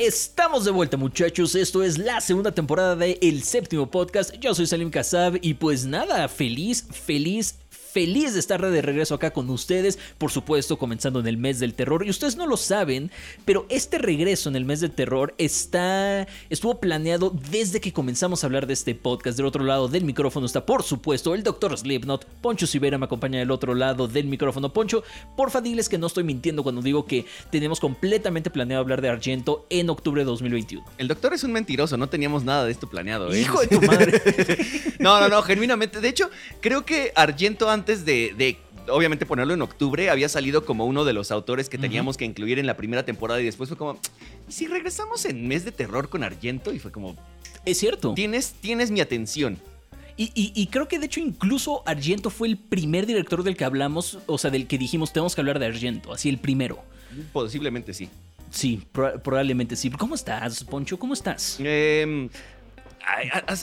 Estamos de vuelta muchachos, esto es la segunda temporada de El Séptimo Podcast, yo soy Salim Kassab y pues nada, feliz, feliz, feliz de estar de regreso acá con ustedes, por supuesto comenzando en el mes del terror. Y ustedes no lo saben, pero este regreso en el mes del terror está estuvo planeado desde que comenzamos a hablar de este podcast. Del otro lado del micrófono está, por supuesto, el Dr. Slipknot. Poncho Sivera me acompaña del otro lado del micrófono. Poncho, porfa diles que no estoy mintiendo cuando digo que tenemos completamente planeado hablar de Argento en octubre de 2021. El doctor es un mentiroso, no teníamos nada de esto planeado. ¿eh? Hijo de tu madre. no, no, no, genuinamente. De hecho, creo que Argento antes de, obviamente ponerlo en octubre, había salido como uno de los autores que teníamos que incluir en la primera temporada y después fue como, ¿y si regresamos en mes de terror con Argento? Y fue como... Es cierto. Tienes, tienes mi atención. Y, creo que de hecho incluso Argento fue el primer director del que hablamos, o sea, del que dijimos tenemos que hablar de Argento, así el primero. Posiblemente sí. Sí, probablemente sí. ¿Cómo estás, Poncho? ¿Cómo estás? Eh,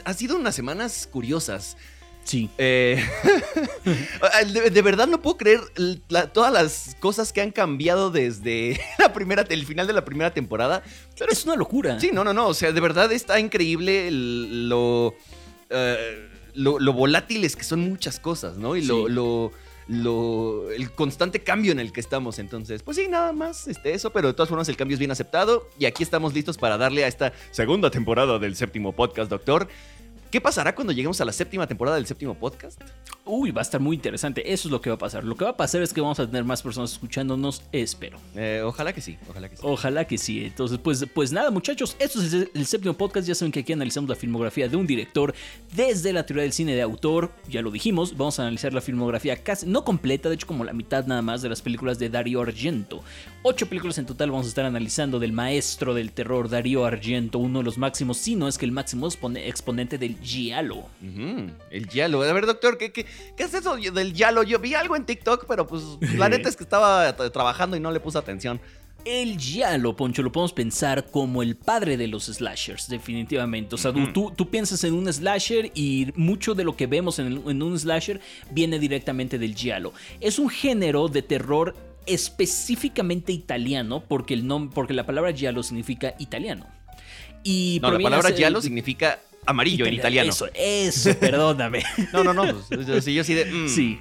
ha, sido unas semanas curiosas. Sí. Eh, de, verdad no puedo creer todas las cosas que han cambiado desde la primera, el final de la primera temporada. Pero es una locura. Sí, no, no, no. O sea, de verdad está increíble lo, eh, lo, volátiles que son muchas cosas, ¿no? Y lo, lo, el constante cambio en el que estamos. Entonces, pues sí, nada más este, eso, pero de todas formas el cambio es bien aceptado. Y aquí estamos listos para darle a esta segunda temporada del séptimo podcast, doctor. ¿Qué pasará cuando lleguemos a la séptima temporada del séptimo podcast? Uy, va a estar muy interesante. Eso es lo que va a pasar. Lo que va a pasar es que vamos a tener más personas escuchándonos, espero. Eh, ojalá que sí, ojalá que sí. Ojalá que sí. Entonces, pues, pues nada, muchachos, esto es el séptimo podcast. Ya saben que aquí analizamos la filmografía de un director desde la teoría del cine de autor. Ya lo dijimos, vamos a analizar la filmografía casi, no completa, de hecho como la mitad nada más de las películas de Dario Argento. Ocho películas en total vamos a estar analizando del maestro del terror Dario Argento, uno de los máximos, si no es que el máximo exponente del Giallo. El Giallo. A ver, doctor, ¿qué, ¿qué, es eso del Giallo? Yo vi algo en TikTok, pero pues la neta es que estaba trabajando y no le puse atención. El Giallo, Poncho, lo podemos pensar como el padre de los slashers, definitivamente. O sea, tú, tú, piensas en un slasher y mucho de lo que vemos en, en un slasher viene directamente del Giallo. Es un género de terror específicamente italiano porque, el porque la palabra giallo significa italiano. Y no, la palabra giallo significa amarillo en italiano. Eso, eso, perdóname. no, no, no. Pues, yo sí de. Mm, sí.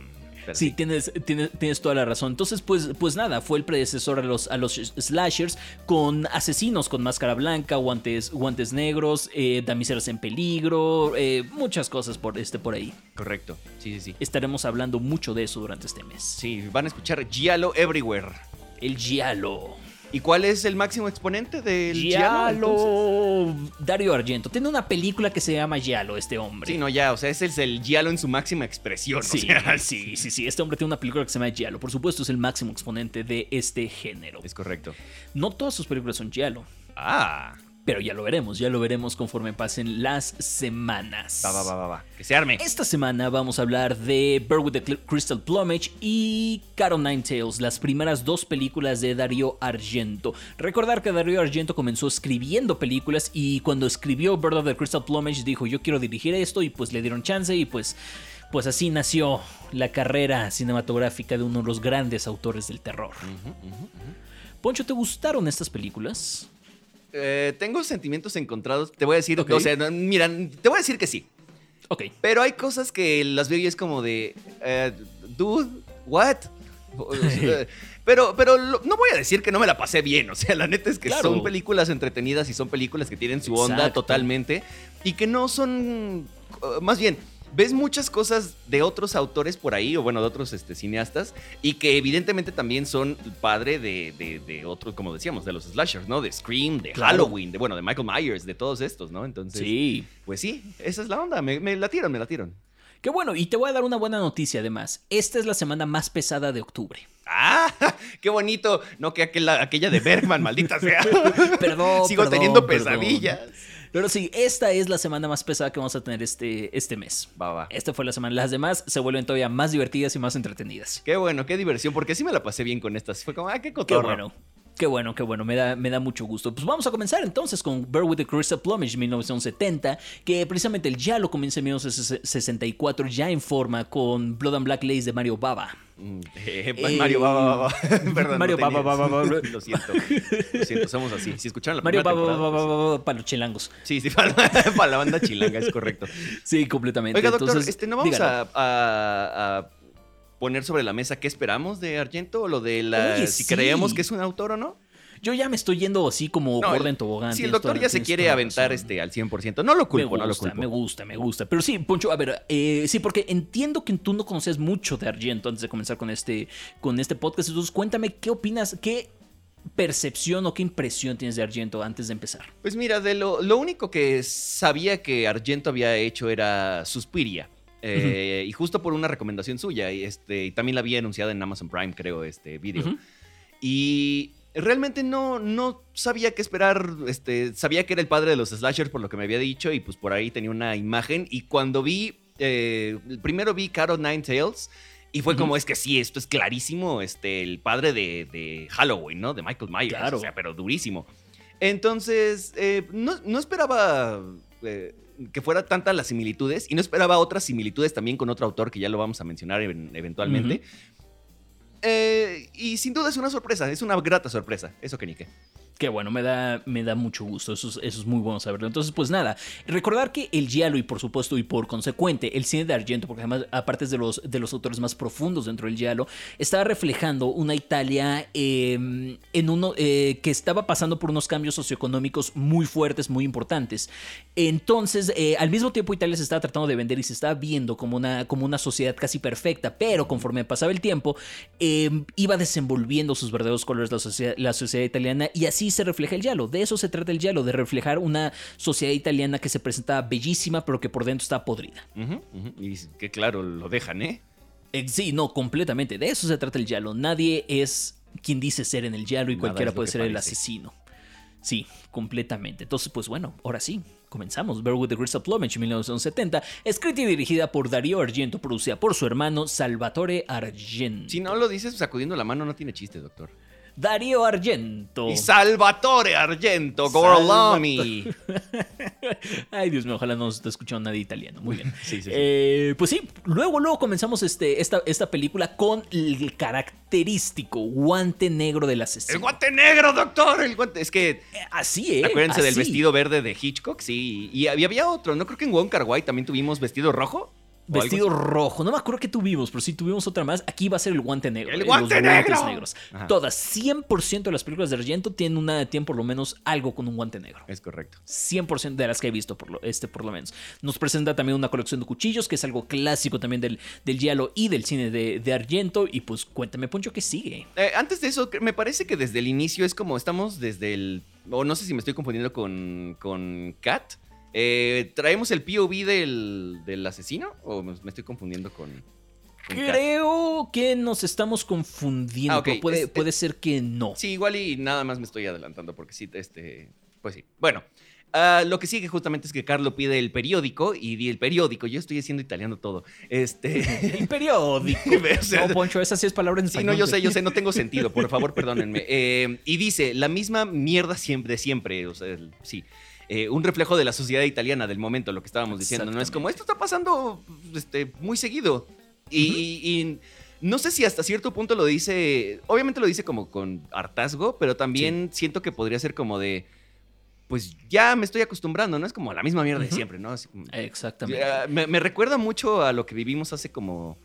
Sí, tienes, tienes, toda la razón. Entonces, pues, pues nada, fue el predecesor a los, a los slashers con asesinos con máscara blanca, guantes, guantes negros, eh, damiselas en peligro, eh, muchas cosas por, este, por ahí. Correcto, sí, sí, sí. Estaremos hablando mucho de eso durante este mes. Sí, van a escuchar Giallo Everywhere. El Giallo. ¿Y cuál es el máximo exponente del Giallo? Dario Argento. Tiene una película que se llama Giallo, este hombre. Sí, no, ya, o sea, ese es el Giallo en su máxima expresión. Sí, sí, sí, sí. Este hombre tiene una película que se llama Giallo. Por supuesto, es el máximo exponente de este género. Es correcto. No todas sus películas son Giallo. Ah. Pero ya lo veremos, ya lo veremos conforme pasen las semanas. Va, va, va, va, va. Que se arme. Esta semana vamos a hablar de Bird with the Crystal Plumage y Caro Nine Tales, las primeras dos películas de Dario Argento. Recordar que Dario Argento comenzó escribiendo películas y cuando escribió Bird of the Crystal Plumage dijo yo quiero dirigir esto y pues le dieron chance y pues pues así nació la carrera cinematográfica de uno de los grandes autores del terror. Poncho, ¿te gustaron estas películas? Eh, tengo sentimientos encontrados. Te voy a decir, o sea, mira, te voy a decir que sí. Ok. Pero hay cosas que las veo y es como de, eh, dude, what? pero, pero no voy a decir que no me la pasé bien. O sea, la neta es que son películas entretenidas y son películas que tienen su onda totalmente y que no son, más bien, ves muchas cosas de otros autores por ahí, o bueno, de otros este, cineastas, y que evidentemente también son padre de, de, otros, como decíamos, de los slashers, ¿no? De Scream, de Halloween, de bueno, de Michael Myers, de todos estos, ¿no? Entonces, sí. pues sí, esa es la onda, me, me la tiran, me la tiran. Qué bueno, y te voy a dar una buena noticia además. Esta es la semana más pesada de octubre. ¡Ah! ¡Qué bonito! No que aquella, aquella de Bergman, maldita sea. perdón. Sigo teniendo pesadillas. Pero sí, esta es la semana más pesada que vamos a tener este, este mes. Va, va. Esta fue la semana. Las demás se vuelven todavía más divertidas y más entretenidas. Qué bueno, qué diversión, porque sí me la pasé bien con estas. Fue como, ah, qué cotorro. Qué bueno. Qué bueno, qué bueno, me da, me da mucho gusto. Pues vamos a comenzar entonces con Bear with the Crystal Plumage 1970, que precisamente ya lo comienza en 1964 ya en forma con Blood and Black Lace de Mario Baba. Eh, Mario Baba Baba. Perdón, Mario Baba Baba. Lo siento, lo siento, somos así. Si escucharon la Mario Baba temporada, Baba pues, Baba para los chilangos. Sí, sí, para, para la banda chilanga, es correcto. Sí, completamente. Oiga, doctor, Entonces, este, ¿no vamos a, a- a poner sobre la mesa qué esperamos de Argento? O lo de la, Oye, si sí. creemos que es un autor o no. Yo ya me estoy yendo así como No, en tobogán. Si el doctor toda- ya se quiere aventar razón. este, al 100%, no lo culpo, no lo culpo. me gusta, me gusta. Pero sí, Poncho, a ver, eh, sí, porque entiendo que tú no conocías mucho de Argento antes de comenzar con este, con este podcast. Entonces, cuéntame, ¿qué opinas? ¿Qué percepción o qué impresión tienes de Argento antes de empezar? Pues mira, de lo, lo único que sabía que Argento había hecho era Suspiria. Eh, Y justo por una recomendación suya. Y, este, y también la había anunciada en Amazon Prime, creo, este video. Y realmente no, no sabía qué esperar. Este, sabía que era el padre de los slashers por lo que me había dicho. Y pues por ahí tenía una imagen. Y cuando vi. eh, primero vi Caro Nine Tails. Y fue como, es que sí, esto es clarísimo, este, el padre de, de Halloween, ¿no? De Michael Myers. Claro. O sea, pero durísimo. Entonces, eh, no, no esperaba eh, que fuera tantas las similitudes y no esperaba otras similitudes también con otro autor que ya lo vamos a mencionar en- eventualmente. Eh, y sin duda es una sorpresa, es una grata sorpresa, eso que ni qué. Que bueno, me da, me da mucho gusto, eso es, eso es muy bueno saberlo. Entonces, pues nada, recordar que el Giallo y por supuesto y por consecuente el cine de Argento, porque además aparte es de los, de los autores más profundos dentro del Giallo, estaba reflejando una Italia eh, en uno, eh, que estaba pasando por unos cambios socioeconómicos muy fuertes, muy importantes. Entonces, eh, al mismo tiempo Italia se estaba tratando de vender y se estaba viendo como una, como una sociedad casi perfecta, pero conforme pasaba el tiempo, eh, iba desenvolviendo sus verdaderos colores la sociedad, la sociedad italiana y así se refleja el Giallo. De eso se trata el Giallo, de reflejar una sociedad italiana que se presentaba bellísima, pero que por dentro está podrida. Y que claro, lo dejan, ¿eh? Eh, sí, no, completamente. De eso se trata el Giallo. Nadie es quien dice ser en el Giallo y Nada cualquiera puede ser el asesino. Sí, completamente. Entonces, pues bueno, ahora sí, comenzamos. Bear with the Crystal Plumage 1970, escrita y dirigida por Darío Argento, producida por su hermano Salvatore Argento. Si no lo dices sacudiendo la mano, no tiene chiste, doctor. Darío Argento. Y Salvatore Argento, Gorlami. Ay, Dios mío, ojalá no nos esté escuchando nadie italiano. Muy bien. Sí, sí, sí. Eh, pues sí, luego, luego comenzamos este, esta, esta película con el característico guante negro del asesino. El guante negro, doctor. El guante. Es que Eh, Así, ¿eh? Acuérdense del vestido verde de Hitchcock, sí. Y había, había otro, ¿no? Creo que en Wong Kar Wai también tuvimos vestido rojo. Vestido rojo. No me acuerdo qué tuvimos, pero sí tuvimos otra más. Aquí va a ser el guante negro. ¡El eh, guante los negro! negros. Ajá. Todas, 100% de las películas de Argento tienen, una, tienen por lo menos algo con un guante negro. Es correcto. 100% de las que he visto, por lo, este por lo menos. Nos presenta también una colección de cuchillos, que es algo clásico también del, del Giallo y del cine de, de Argento. Y pues cuéntame, Poncho, ¿qué sigue? Eh, antes de eso, me parece que desde el inicio es como estamos desde el. O no sé si me estoy confundiendo con, con Kat. Eh, ¿Traemos el POV del, del asesino? ¿O me me estoy confundiendo con.? Creo que nos estamos confundiendo. Ah, puede, Es- puede ser que no. Sí, igual y nada más me estoy adelantando porque sí, este. Pues sí. Bueno. ah, lo que sigue justamente es que Carlo pide el periódico y di el periódico. Yo estoy haciendo italiano todo. Este. El periódico. O sea, no, Poncho, esa sí es palabra en Sí, no, yo sé, yo sé, no tengo sentido, por favor, perdónenme. Eh, y dice, la misma mierda siempre, de siempre, o sea, el- sí. Eh, un reflejo de la sociedad italiana del momento, lo que estábamos diciendo, ¿no? Es como, esto está pasando este, muy seguido. Y, y no sé si hasta cierto punto lo dice, obviamente lo dice como con hartazgo, pero también siento que podría ser como de, pues ya me estoy acostumbrando, ¿no? Es como la misma mierda de siempre, ¿no? Así Exactamente. ya, me, me recuerda mucho a lo que vivimos hace como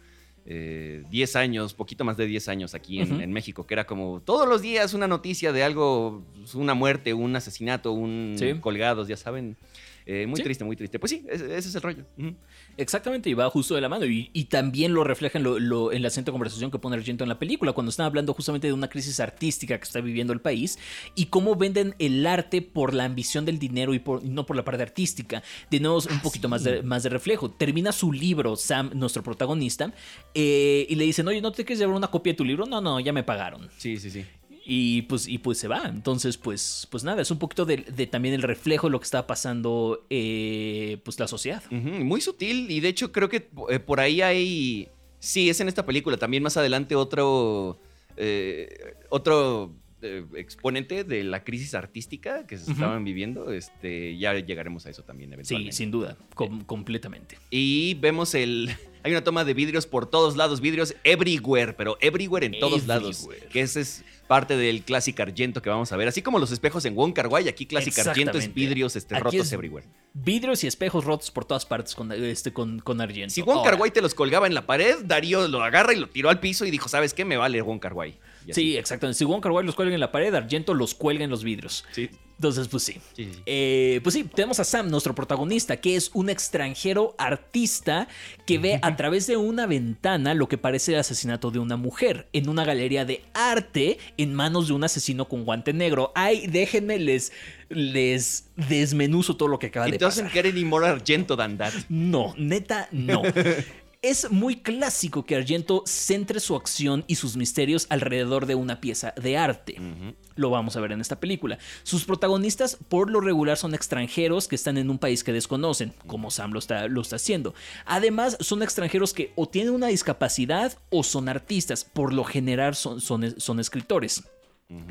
eh, 10 años, poquito más de 10 años aquí en, México, que era como todos los días una noticia de algo, una muerte, un asesinato, un Sí. colgados, ya saben. Eh, muy Sí. triste, muy triste. Pues sí, ese, ese es el rollo. Exactamente, y va justo de la mano. Y, y también lo refleja en, lo, lo- en la siguiente conversación que pone Argento en la película, cuando están hablando justamente de una crisis artística que está viviendo el país y cómo venden el arte por la ambición del dinero y, por, no por la parte artística. De nuevo, un Ah, poquito sí. más, de, más de reflejo. Termina su libro, Sam, nuestro protagonista, eh, y le dicen, oye, ¿no te quieres llevar una copia de tu libro? No, no, ya me pagaron. Sí, sí, sí. Y pues, y pues se va. Entonces, pues, pues nada, es un poquito de, de también el reflejo de lo que está pasando eh, pues la sociedad. Muy sutil y de hecho creo que eh, por ahí hay... Sí, es en esta película. También más adelante otro... eh, otro eh, exponente de la crisis artística que se estaban viviendo. Este, ya llegaremos a eso también eventualmente. Sí, sin duda, completamente. Y vemos el... Hay una toma de vidrios por todos lados, vidrios everywhere, pero everywhere en todos lados. Que ese es parte del clásico Argento que vamos a ver. Así como los espejos en Wong Kar Wai, aquí clásico Argento es vidrios este, rotos everywhere. Vidrios y espejos rotos por todas partes con, este, con, con Argento. Si Wong Kar Wai te los colgaba en la pared, Darío lo agarra y lo tiró al piso y dijo, ¿sabes qué? Me vale Wong Kar Wai. Sí, exactamente. Si Wong Kar Wai los cuelga en la pared, Argento los cuelga en los vidrios. Sí. Entonces, pues sí. Eh, pues sí, tenemos a Sam, nuestro protagonista, que es un extranjero artista que ve a través de una ventana lo que parece el asesinato de una mujer en una galería de arte en manos de un asesino con guante negro. Ay, déjenme, les, les desmenuzo todo lo que acaba de pasar. It doesn't get any more Argento than that. No, neta, no. Es muy clásico que Argento centre su acción y sus misterios alrededor de una pieza de arte. Lo vamos a ver en esta película. Sus protagonistas por lo regular son extranjeros que están en un país que desconocen, como Sam lo está, lo está haciendo. Además, son extranjeros que o tienen una discapacidad o son artistas, por lo general son, son, son escritores.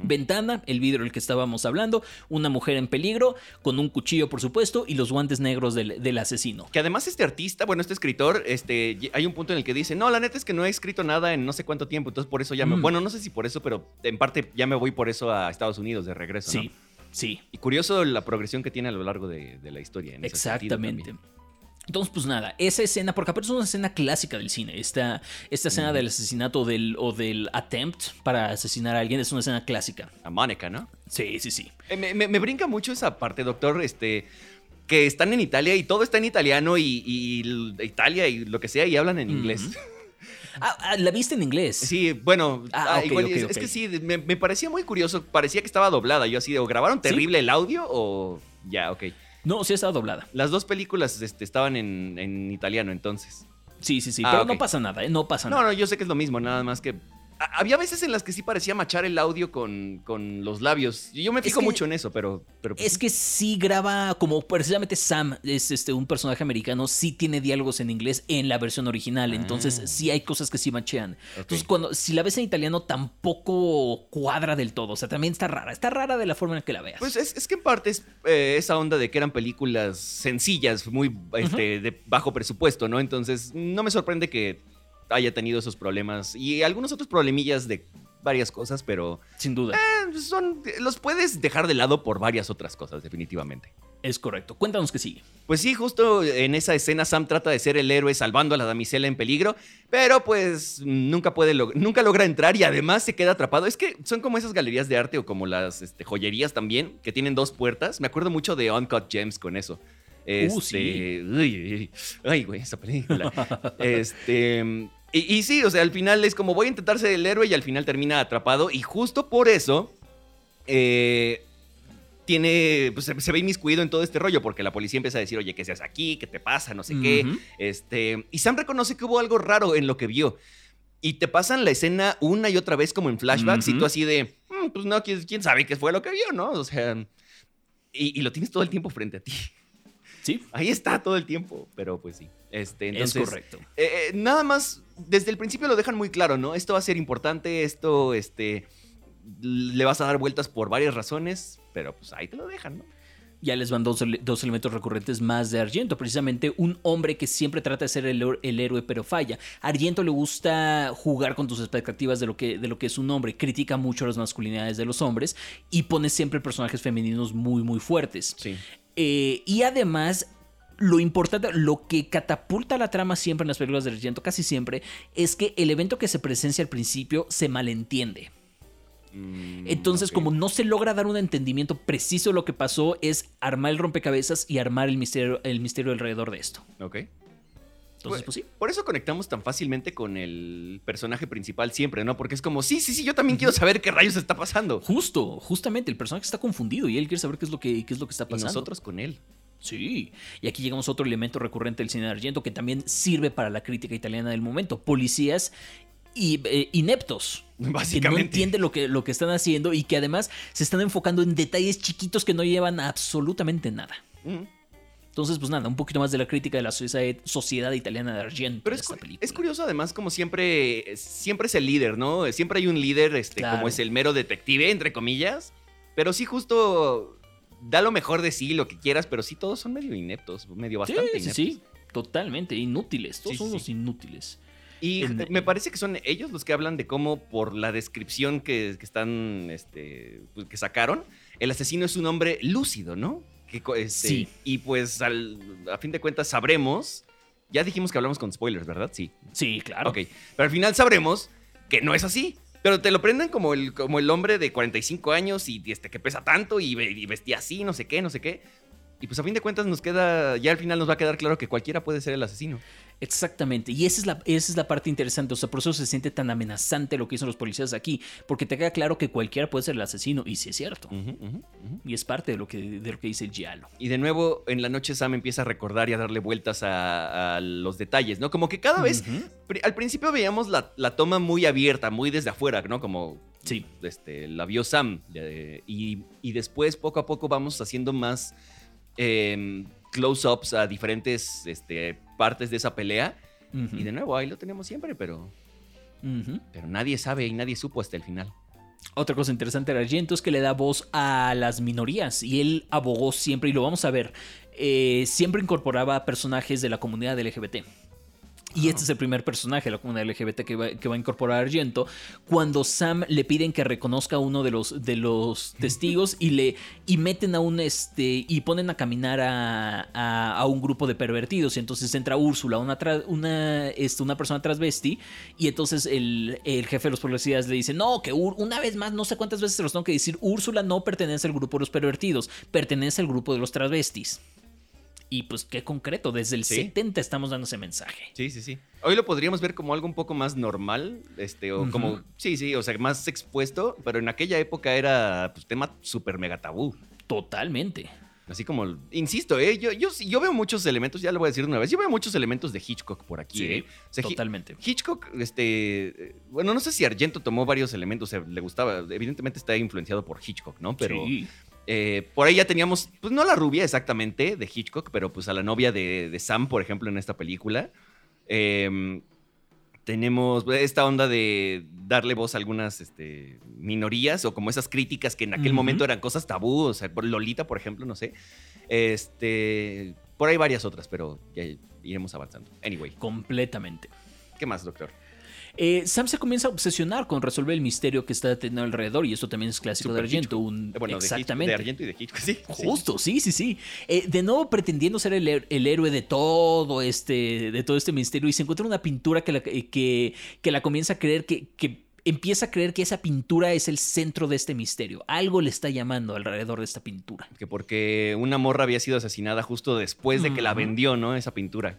Ventana, el vidrio del que estábamos hablando, una mujer en peligro, con un cuchillo, por supuesto, y los guantes negros del, asesino. Que además este artista, bueno, este escritor, este, hay un punto en el que dice, no, la neta es que no he escrito nada en no sé cuánto tiempo, entonces por eso ya me... Mm. Bueno, no sé si por eso, pero en parte ya me voy por eso a Estados Unidos de regreso. Sí, sí. Y curioso la progresión que tiene a lo largo de, la historia. Exactamente. Entonces, pues nada, esa escena, porque aparte es una escena clásica del cine. Esta, esta escena del asesinato del, o del attempt para asesinar a alguien es una escena clásica. A Mónica, ¿no? Sí, sí, sí. Eh, me, brinca mucho esa parte, doctor. Este. Que están en Italia y todo está en italiano y, Italia y lo que sea y hablan en inglés. Ah, ah, la viste en inglés. Sí, bueno, ah, es, que sí, me, parecía muy curioso. Parecía que estaba doblada. Yo así, o grabaron terrible el audio o ya, ok. No, sí estaba doblada. Las dos películas este, estaban en, italiano entonces. Sí, sí, sí, pero no pasa nada, ¿eh? No pasa nada. No, no, yo sé que es lo mismo, nada más que había veces en las que sí parecía machar el audio con, con los labios. Yo me fijo mucho en eso, pero. pero pues es que sí graba, como precisamente Sam es este, un personaje americano, sí tiene diálogos en inglés en la versión original. Entonces ah. sí hay cosas que sí machean. Entonces, cuando, si la ves en italiano, tampoco cuadra del todo. O sea, también está rara. Está rara de la forma en que la veas. Pues es, que en parte es eh, esa onda de que eran películas sencillas, muy este, de bajo presupuesto, ¿no? Entonces, no me sorprende que haya tenido esos problemas y algunos otros problemillas de varias cosas, pero... Sin duda. Eh, son, los puedes dejar de lado por varias otras cosas, definitivamente. Es correcto. Cuéntanos qué sigue. Pues sí, justo en esa escena Sam trata de ser el héroe salvando a la damisela en peligro, pero pues nunca puede nunca logra entrar y además se queda atrapado. Es que son como esas galerías de arte o como las este, joyerías también, que tienen dos puertas. Me acuerdo mucho de Uncut Gems con eso. uh, sí. Este, ay, güey, esa película. este, y, sí, o sea, al final es como voy a intentar ser el héroe y al final termina atrapado. Y justo por eso eh, tiene, pues, se, ve inmiscuido en todo este rollo, porque la policía empieza a decir, oye, ¿qué seas aquí? ¿Qué te pasa? No sé qué. Este, y Sam reconoce que hubo algo raro en lo que vio. Y te pasan la escena una y otra vez como en flashbacks y tú así de, mm, pues no, ¿quién, sabe qué fue lo que vio, ¿no? O sea, y, y lo tienes todo el tiempo frente a ti. Sí. Ahí está todo el tiempo, pero pues sí. Este, entonces, es correcto. Eh, eh, nada más, desde el principio lo dejan muy claro, ¿no? Esto va a ser importante, esto, este, le vas a dar vueltas por varias razones, pero pues ahí te lo dejan, ¿no? Ya les van dos, elementos recurrentes más de Argento. Precisamente un hombre que siempre trata de ser el, héroe pero falla. Argento le gusta jugar con tus expectativas de lo, que, de lo que es un hombre. Critica mucho las masculinidades de los hombres y pone siempre personajes femeninos muy muy fuertes. Sí. Eh, y además lo importante, lo que catapulta la trama siempre en las películas de Argento, casi siempre, es que el evento que se presencia al principio se malentiende. Mm, Entonces, como no se logra dar un entendimiento preciso de lo que pasó, es armar el rompecabezas y armar el misterio, el misterio alrededor de esto. Ok. Entonces, pues sí. Por eso conectamos tan fácilmente con el personaje principal siempre, ¿no? Porque es como, sí, sí, sí, yo también quiero saber qué rayos está pasando. Justo, justamente, el personaje está confundido y él quiere saber qué es lo que, qué es lo que está pasando. Y nosotros con él. Sí, y aquí llegamos a otro elemento recurrente del cine de Argento que también sirve para la crítica italiana del momento. Policías y, eh, ineptos. Básicamente. Que no entienden lo que, lo que están haciendo y que además se están enfocando en detalles chiquitos que no llevan a absolutamente nada. Entonces, pues nada, un poquito más de la crítica de la sociedad, italiana de Argento. Pero es, es, curioso, además, como siempre, siempre es el líder, ¿no? Siempre hay un líder, este, como es el mero detective, entre comillas. Pero sí, justo da lo mejor de sí, lo que quieras, pero sí, todos son medio ineptos, medio bastante ineptos. Sí, sí, totalmente, inútiles. Todos son los inútiles. Y me parece que son ellos los que hablan de cómo, por la descripción que, están, este, pues, que sacaron, el asesino es un hombre lúcido, ¿no? Este, sí. Y pues al, a fin de cuentas sabremos, ya dijimos que hablamos con spoilers, ¿verdad? Sí. Sí, claro. Ok, pero al final sabremos que no es así. Pero te lo prenden como el, como el hombre de 45 años y este, que pesa tanto y, y vestía así, no sé qué, no sé qué. Y pues a fin de cuentas nos queda, ya al final nos va a quedar claro que cualquiera puede ser el asesino. Exactamente, y esa es, la, esa es la parte interesante, o sea, por eso se siente tan amenazante lo que hicieron los policías aquí, porque te queda claro que cualquiera puede ser el asesino, y sí es cierto. Y es parte de lo, que, de lo que dice Giallo. Y de nuevo, en la noche Sam empieza a recordar y a darle vueltas a, los detalles, ¿no? Como que cada vez, al principio veíamos la, toma muy abierta, muy desde afuera, ¿no? Como sí. este, la vio Sam, y, y después poco a poco vamos haciendo más Em, close-ups a diferentes este, partes de esa pelea. Y de nuevo, ahí lo tenemos siempre, pero, pero nadie sabe y nadie supo hasta el final. Otra cosa interesante de Argento es que le da voz a las minorías y él abogó siempre, y lo vamos a ver, eh, siempre incorporaba personajes de la comunidad LGBT. Y este es el primer personaje la comunidad LGBT que va, que va, a incorporar Argento. Cuando Sam le piden que reconozca a uno de los, de los testigos y le y meten a un este y ponen a caminar a, a, un grupo de pervertidos. Y entonces entra Úrsula, una, una, este, una persona transvesti. Y entonces el, el, jefe de los policías le dice: No, que una vez más, no sé cuántas veces se los tengo que decir. Úrsula no pertenece al grupo de los pervertidos, pertenece al grupo de los transvestis. Y pues qué concreto, desde el 70 estamos dando ese mensaje. Sí, sí, sí. Hoy lo podríamos ver como algo un poco más normal, este, o como, sí, sí, o sea, más expuesto, pero en aquella época era pues, tema súper mega tabú. Totalmente. Así como, insisto, ¿eh? yo, yo, yo veo muchos elementos, ya lo voy a decir una vez, yo veo muchos elementos de Hitchcock por aquí. ¿eh? totalmente. Hitchcock, este, bueno, no sé si Argento tomó varios elementos, le gustaba, evidentemente está influenciado por Hitchcock, ¿no? Pero, sí. Eh, por ahí ya teníamos, pues no la rubia exactamente de Hitchcock, pero pues a la novia de, Sam, por ejemplo, en esta película. Em, tenemos esta onda de darle voz a algunas este, minorías o como esas críticas que en aquel momento eran cosas tabú, o sea, Lolita, por ejemplo, no sé. Este, por ahí varias otras, pero ya iremos avanzando. Anyway. Completamente. ¿Qué más, doctor? Eh, Sam se comienza a obsesionar con resolver el misterio que está teniendo alrededor y esto también es clásico de Argento. Un, bueno, exactamente. De, Argento y de Hitchcock, sí. Justo, sí, sí, sí. Eh, de nuevo pretendiendo ser el, héroe de todo este, de todo este misterio y se encuentra una pintura que la, que, que la comienza a creer que, que empieza a creer que esa pintura es el centro de este misterio. Algo le está llamando alrededor de esta pintura. Que porque una morra había sido asesinada justo después de que la vendió, ¿no? Esa pintura.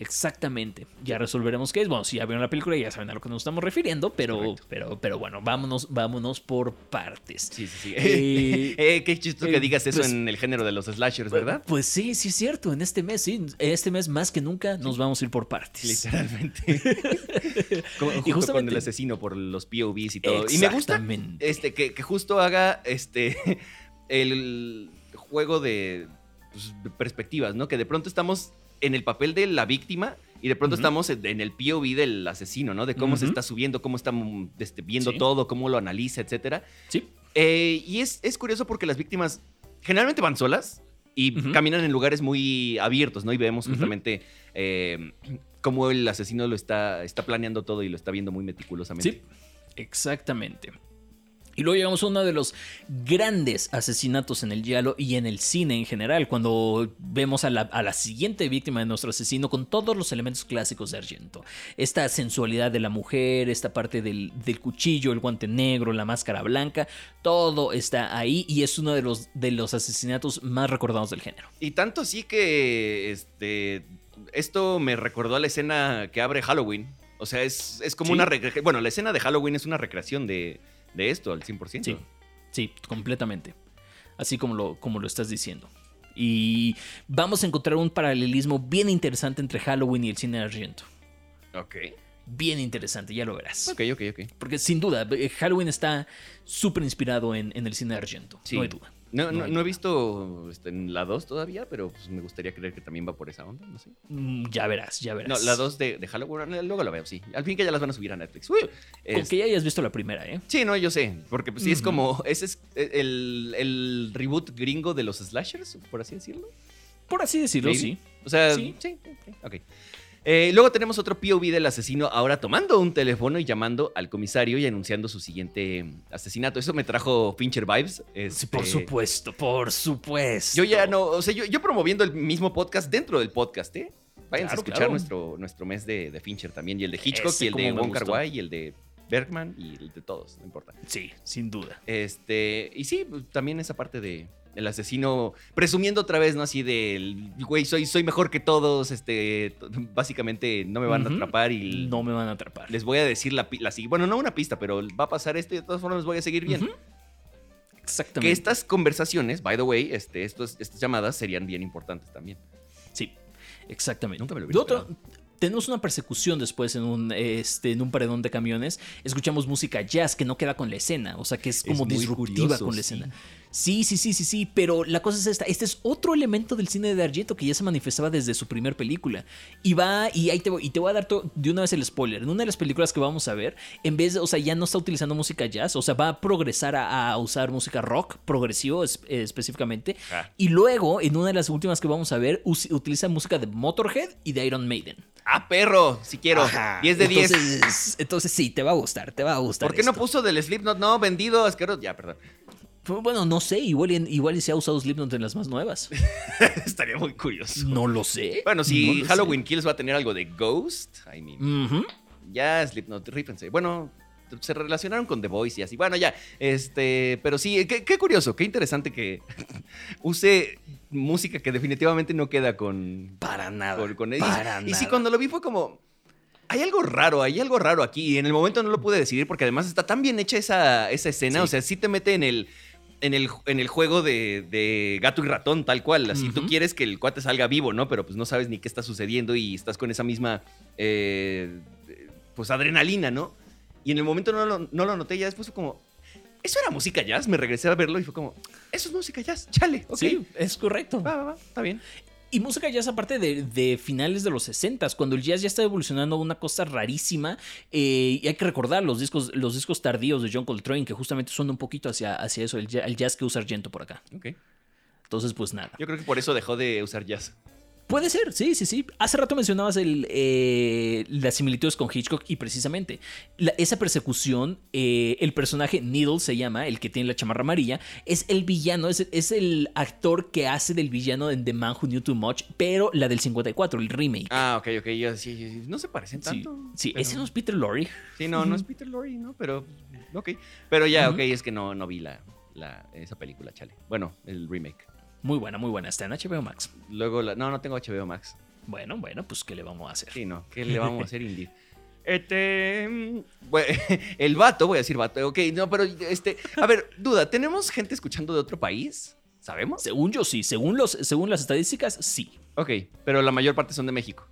Exactamente. Ya resolveremos qué es. Bueno, si ya vieron la película ya saben a lo que nos estamos refiriendo, pero, pero, pero bueno, vámonos, vámonos por partes. Sí, sí, sí. Eh, eh, qué chistoso que eh, digas eso pues en el género de los slashers, ¿verdad? Pues sí, sí es cierto. En este mes, sí, este mes más que nunca nos vamos a ir por partes. Literalmente. y justo con el asesino por los POVs y todo. Y me gusta este, que, que justo haga este el juego de pues, perspectivas, ¿no? Que de pronto estamos en el papel de la víctima y de pronto estamos en el POV del asesino, ¿no? De cómo se está subiendo, cómo está mm, este, viendo todo, cómo lo analiza, etcétera. Sí. Eh, y es, es, curioso porque las víctimas generalmente van solas y caminan en lugares muy abiertos, ¿no? Y vemos justamente eh, cómo el asesino lo está, está planeando todo y lo está viendo muy meticulosamente. Sí, exactamente. Y luego llegamos a uno de los grandes asesinatos en el giallo y en el cine en general, cuando vemos a la, siguiente víctima de nuestro asesino con todos los elementos clásicos de Argento. Esta sensualidad de la mujer, esta parte del, cuchillo, el guante negro, la máscara blanca, todo está ahí y es uno de los, de los asesinatos más recordados del género. Y tanto así que este, esto me recordó a la escena que abre Halloween. O sea, es, es como una... Bueno, la escena de Halloween es una recreación de de esto al 100%. Sí, sí, completamente. Así como lo, como lo estás diciendo. Y vamos a encontrar un paralelismo bien interesante entre Halloween y el cine de Argento. Ok. Bien interesante, ya lo verás. Ok, ok, ok. Porque sin duda, eh, Halloween está súper inspirado en, el cine de Argento, no hay duda. No, no, no, he visto este, en la 2 todavía, pero pues, me gustaría creer que también va por esa onda, no sé. Mm, ya verás, ya verás. No, la 2 de, de, Halloween, luego la veo, sí. Al fin que ya las van a subir a Netflix. Uy, Con que ya hayas visto la primera, ¿eh? Sí, no, yo sé, porque pues, sí es como, ese es el, el, reboot gringo de los slashers, por así decirlo. Por así decirlo, sí. O sea, sí, sí, ok. Eh, luego tenemos otro POV del asesino ahora tomando un teléfono y llamando al comisario y anunciando su siguiente asesinato. Eso me trajo Fincher vibes. Sí, por este, supuesto, por supuesto. Yo ya no, o sea, yo, promoviendo el mismo podcast dentro del podcast, ¿eh? Vayan a escuchar nuestro, nuestro mes de, Fincher también, y el de Hitchcock, y el de Wong Kar Wai, y el de Bergman, y el de todos, no importa. Sí, sin duda. Este, y sí, pues, también esa parte de, el asesino presumiendo otra vez, ¿no? Así del, güey, soy, soy mejor que todos, este, básicamente no me van a atrapar y... No me van a atrapar. Les voy a decir la, la bueno, no una pista, pero va a pasar esto y de todas formas les voy a seguir bien. Exactamente. Que estas conversaciones, by the way, este, estos, estas llamadas serían bien importantes también. Sí, exactamente. Nunca me lo vi tenemos una persecución después en un, este, en un paredón de camiones. Escuchamos música jazz que no queda con la escena, o sea que es como disruptiva con la escena. Sí, sí, sí, sí, sí, pero la cosa es esta. Este es otro elemento del cine de Argento que ya se manifestaba desde su primer película. Y va, y ahí te voy, y te voy a dar de una vez el spoiler. En una de las películas que vamos a ver, en vez de, o sea, ya no está utilizando música jazz, o sea, va a progresar a, usar música rock, progresivo específicamente. Ah. Y luego, en una de las últimas que vamos a ver, utiliza música de Motorhead y de Iron Maiden. Ah, perro, si quiero. 10 de 10. Entonces, entonces, sí, te va a gustar, te va a gustar. ¿Por qué no puso del Slipknot? No, vendido, asqueroso. Ya, perdón. Bueno, no sé, igual, igual se ha usado Slipknot en las más nuevas. Estaría muy curioso. No lo sé. Bueno, si Halloween Kills va a tener algo de Ghost, I mean, ya Slipknot, rífense. Bueno, se relacionaron con The Voice y así. Bueno, ya, este, pero sí, qué, curioso, qué interesante que use música que definitivamente no queda con... Para nada. Con, y, sí, cuando lo vi fue como hay algo raro, hay algo raro aquí. Y en el momento no lo pude decidir porque además está tan bien hecha esa, esa escena. O sea, sí te mete en el, en el, en el juego de, gato y ratón, tal cual. Así tú quieres que el cuate salga vivo, ¿no? Pero pues no sabes ni qué está sucediendo y estás con esa misma, eh, pues, adrenalina, ¿no? Y en el momento no lo, no lo noté, ya después fue como, ¿eso era música jazz? Me regresé a verlo y fue como, eso es música jazz, chale. Sí, es correcto. Va, va, va, está bien. Y música jazz aparte de, finales de los 60 cuando el jazz ya está evolucionando a una cosa rarísima. Eh, y hay que recordar los discos, los discos tardíos de John Coltrane, que justamente son un poquito hacia, hacia eso, el, el jazz que usa Argento por acá. Ok. Entonces, pues nada. Yo creo que por eso dejó de usar jazz. Puede ser, sí, sí, sí. Hace rato mencionabas el, eh, las similitudes con Hitchcock y precisamente esa persecución, eh, el personaje Needle se llama, el que tiene la chamarra amarilla, es el villano, es, es, el actor que hace del villano en The Man Who Knew Too Much, pero la del 54, el remake. Ah, ok, ok, yo, sí, no se parecen tanto. Sí, ese no es Peter Lorre. Sí, no, no es Peter Lorre, ¿no? Pero, ok. Pero ya, ok, es que no, no vi la, la, esa película, chale. Bueno, el remake. Muy buena, muy buena. Está en HBO Max. Luego, la... no, no tengo HBO Max. Bueno, bueno, pues ¿qué le vamos a hacer? Sí, no, ¿qué le vamos a hacer, Indy? Este. Bueno, el vato, voy a decir vato, ok, no, pero este. A ver, duda, ¿tenemos gente escuchando de otro país? ¿Sabemos? Según yo, sí. Según, los, según las estadísticas, sí. Ok, pero la mayor parte son de México.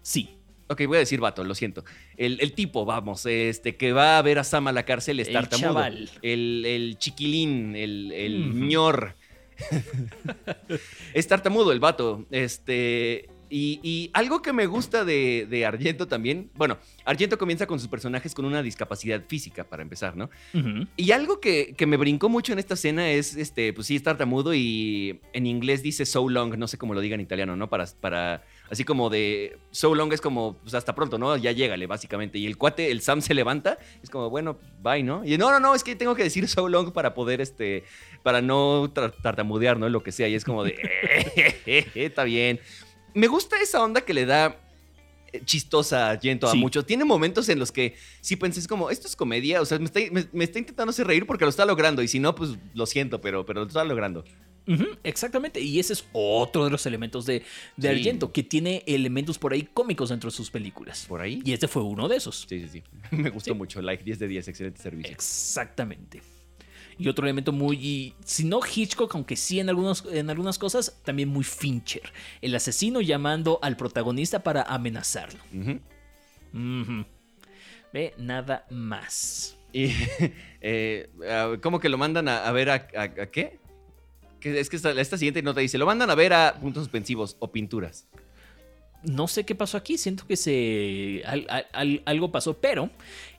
Sí. Ok, voy a decir vato, lo siento. El, tipo, vamos, este, que va a ver a Sam a la cárcel es el Chaval. El, el chiquilín, el, el ñor es tartamudo el vato. Este. Y, algo que me gusta de, Argento también, bueno, Argento comienza con sus personajes con una discapacidad física, para empezar, ¿no? Y algo que, me brincó mucho en esta escena es, este, pues sí, es tartamudo y en inglés dice so long, no sé cómo lo diga en italiano, ¿no? Para, para así como de so long es como, pues hasta pronto, ¿no? Ya llégale, básicamente. Y el cuate, el Sam se levanta, es como, bueno, bye, ¿no? Y no, no, no, es que tengo que decir so long para poder, este, para no tartamudear, ¿no? Lo que sea. Y es como de, está bien. Me gusta esa onda que le da eh, chistosa a Gento a muchos. Tiene momentos en los que sí pensé, como, esto es comedia, o sea, me está, intentando hacer reír porque lo está logrando, y si no, pues lo siento, pero, pero lo está logrando exactamente, y ese es otro de los elementos de, de Argento, que tiene elementos por ahí cómicos dentro de sus películas. Por ahí. Y este fue uno de esos. Sí, sí, sí. Me gustó mucho. Like 10 de 10, excelente servicio. Exactamente. Y otro elemento muy, si no Hitchcock, aunque sí en, algunos, en algunas cosas, también muy Fincher. El asesino llamando al protagonista para amenazarlo. Ve, nada más. Y, eh, ¿Cómo que lo mandan a, ver a, a qué? Que es que esta, esta siguiente nota dice, lo mandan a ver a puntos suspensivos o pinturas. No sé qué pasó aquí, siento que se algo pasó, pero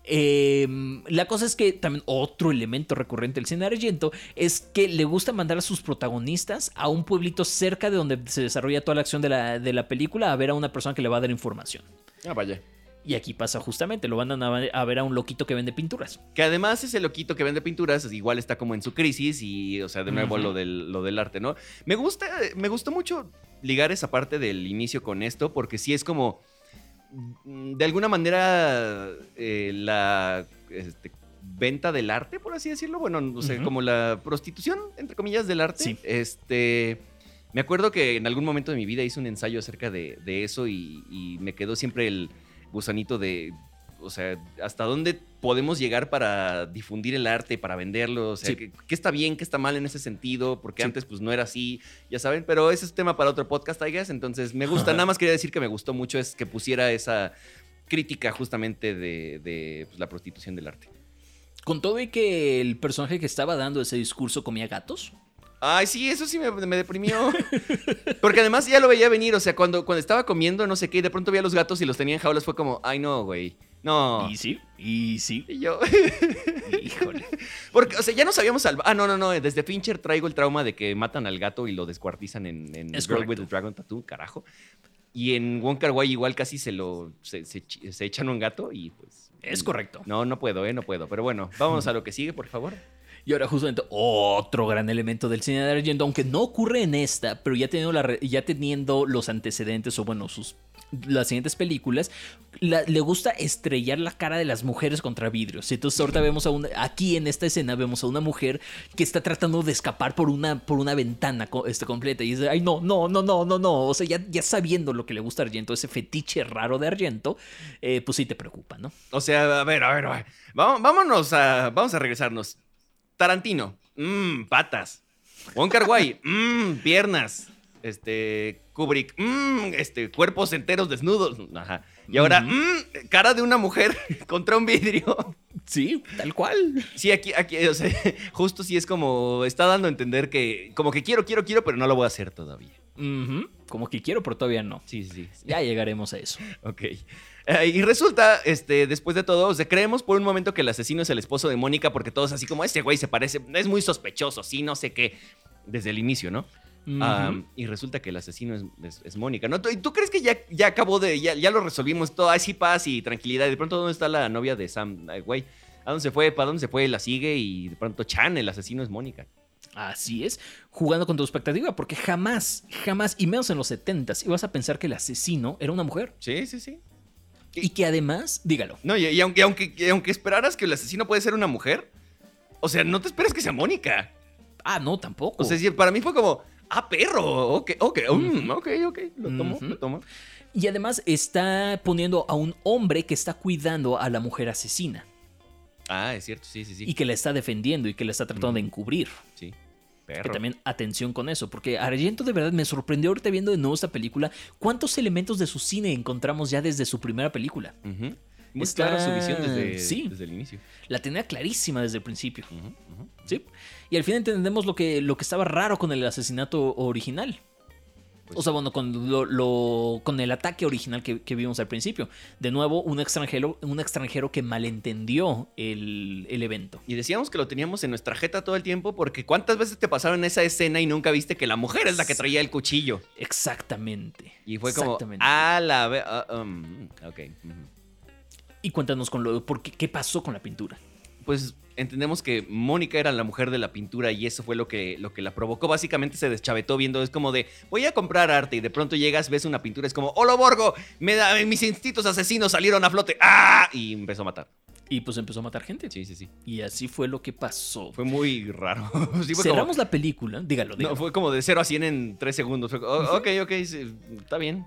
eh, la cosa es que también otro elemento recurrente del cine Argento es que le gusta mandar a sus protagonistas a un pueblito cerca de donde se desarrolla toda la acción de la, de la película a ver a una persona que le va a dar información. Ah, vaya. Y aquí pasa justamente, lo mandan a ver a un loquito que vende pinturas. Que además ese loquito que vende pinturas igual está como en su crisis y, o sea, de nuevo lo, del, lo del arte, ¿no? Me gusta, me gustó mucho ligar esa parte del inicio con esto porque sí es como, mm, de alguna manera, eh, la este, venta del arte, por así decirlo. Bueno, no sé, como la prostitución, entre comillas, del arte. Sí. Este... Me acuerdo que en algún momento de mi vida hice un ensayo acerca de, eso y me quedó siempre el gusanito de, o sea, hasta dónde podemos llegar para difundir el arte, para venderlo, o sea, ¿qué, está bien, qué está mal en ese sentido, porque antes pues no era así, ya saben, pero ese es tema para otro podcast, I guess, entonces me gusta, nada más quería decir que me gustó mucho es que pusiera esa crítica justamente de, pues, la prostitución del arte. Con todo y que el personaje que estaba dando ese discurso comía gatos. Ay, sí, eso sí me, deprimió. Porque además ya lo veía venir. O sea, cuando, cuando estaba comiendo no sé qué, y de pronto vi a los gatos y los tenía en jaulas, fue como, ay, no, güey. No. Y sí, y sí. Y yo. Híjole. Porque, o sea, ya nos habíamos salvado. Ah, no, no, no. Desde Fincher traigo el trauma de que matan al gato y lo descuartizan en, en Girl with the Dragon Tattoo, carajo. Y en Wonka Wai igual casi se lo. Se, se, echan un gato y pues. Es correcto. No, no puedo, eh, no puedo. Pero bueno, vamos a lo que sigue, por favor. Y ahora justamente otro gran elemento del cine de Argento, aunque no ocurre en esta, pero ya teniendo, la, ya teniendo los antecedentes o bueno, sus las siguientes películas, le gusta estrellar la cara de las mujeres contra vidrios. Entonces ahorita vemos a una, aquí en esta escena vemos a una mujer que está tratando de escapar por una, por una ventana este, completa y dice, ay no, no, no, no, no, no. O sea, ya, ya sabiendo lo que le gusta a Argento, ese fetiche raro de Argento, eh, pues sí te preocupa, ¿no? O sea, a ver, a ver, a ver. Vámonos a, vamos a regresarnos. Tarantino, mmm, patas. Wong Kar mmm, piernas. Este, Kubrick, mmm, este, cuerpos enteros desnudos. Ajá. Y ahora, mmm, cara de una mujer contra un vidrio. Sí, tal cual. Sí, aquí, aquí, o sea, justo sí es como, está dando a entender que, como que quiero, quiero, quiero, pero no lo voy a hacer todavía. Como que quiero, pero todavía no. Sí, sí, sí. Ya llegaremos a eso. Ok. Eh, y resulta, este, después de todo, o sea, creemos por un momento que el asesino es el esposo de Mónica porque todos así como, este güey se parece, es muy sospechoso, sí, no sé qué, desde el inicio, ¿no? y resulta que el asesino es, Mónica, ¿no? ¿Y tú crees que ya, ya acabó de, ya, ya lo resolvimos todo, así paz y tranquilidad? Y de pronto, ¿dónde está la novia de Sam? güey, ¿a dónde se fue? ¿Para dónde se fue? La sigue y de pronto Chan, el asesino es Mónica. Así es, jugando con tu expectativa, porque jamás, jamás, y menos en los 70s, ibas a pensar que el asesino era una mujer. Sí, sí, sí. Y que además, dígalo. No, y, aunque, aunque, aunque esperaras que el asesino puede ser una mujer, o sea, no te esperes que sea Mónica. Ah, no, tampoco. O sea, para mí fue como, ah, perro, ok, ok, mm, ok, ok, lo tomo, lo tomo. Y además está poniendo a un hombre que está cuidando a la mujer asesina. Ah, es cierto, sí, sí, sí. Y que la está defendiendo y que la está tratando de encubrir. Sí. Que también atención con eso, porque Argento de verdad me sorprendió ahorita viendo de nuevo esta película cuántos elementos de su cine encontramos ya desde su primera película. Muy clara su visión desde, desde, el inicio. La tenía clarísima desde el principio. ¿Sí? Y al fin entendemos lo que, lo que estaba raro con el asesinato original. O sea, bueno, con, lo, con el ataque original que, vimos al principio. De nuevo, un extranjero, un extranjero que malentendió el, evento. Y decíamos que lo teníamos en nuestra jeta todo el tiempo porque ¿cuántas veces te pasaron esa escena y nunca viste que la mujer es la que traía el cuchillo? Exactamente. Y fue como, a la vez... Uh, um, ok. Y cuéntanos con lo, por qué pasó con la pintura. Pues entendemos que Mónica era la mujer de la pintura y eso fue lo que, lo que la provocó. Básicamente se deschavetó viendo, es como de, voy a comprar arte y de pronto llegas, ves una pintura, es como, ¡Holo Borgo! Me da, mis instintos asesinos salieron a flote. ¡Ah! Y empezó a matar. Y pues empezó a matar gente. Sí, sí, sí. Y así fue lo que pasó. Fue muy raro. Cerramos la película, dígalo, dígalo. No, fue como de 0 a 100 en 3 segundos. Oh, ok, ok, está bien.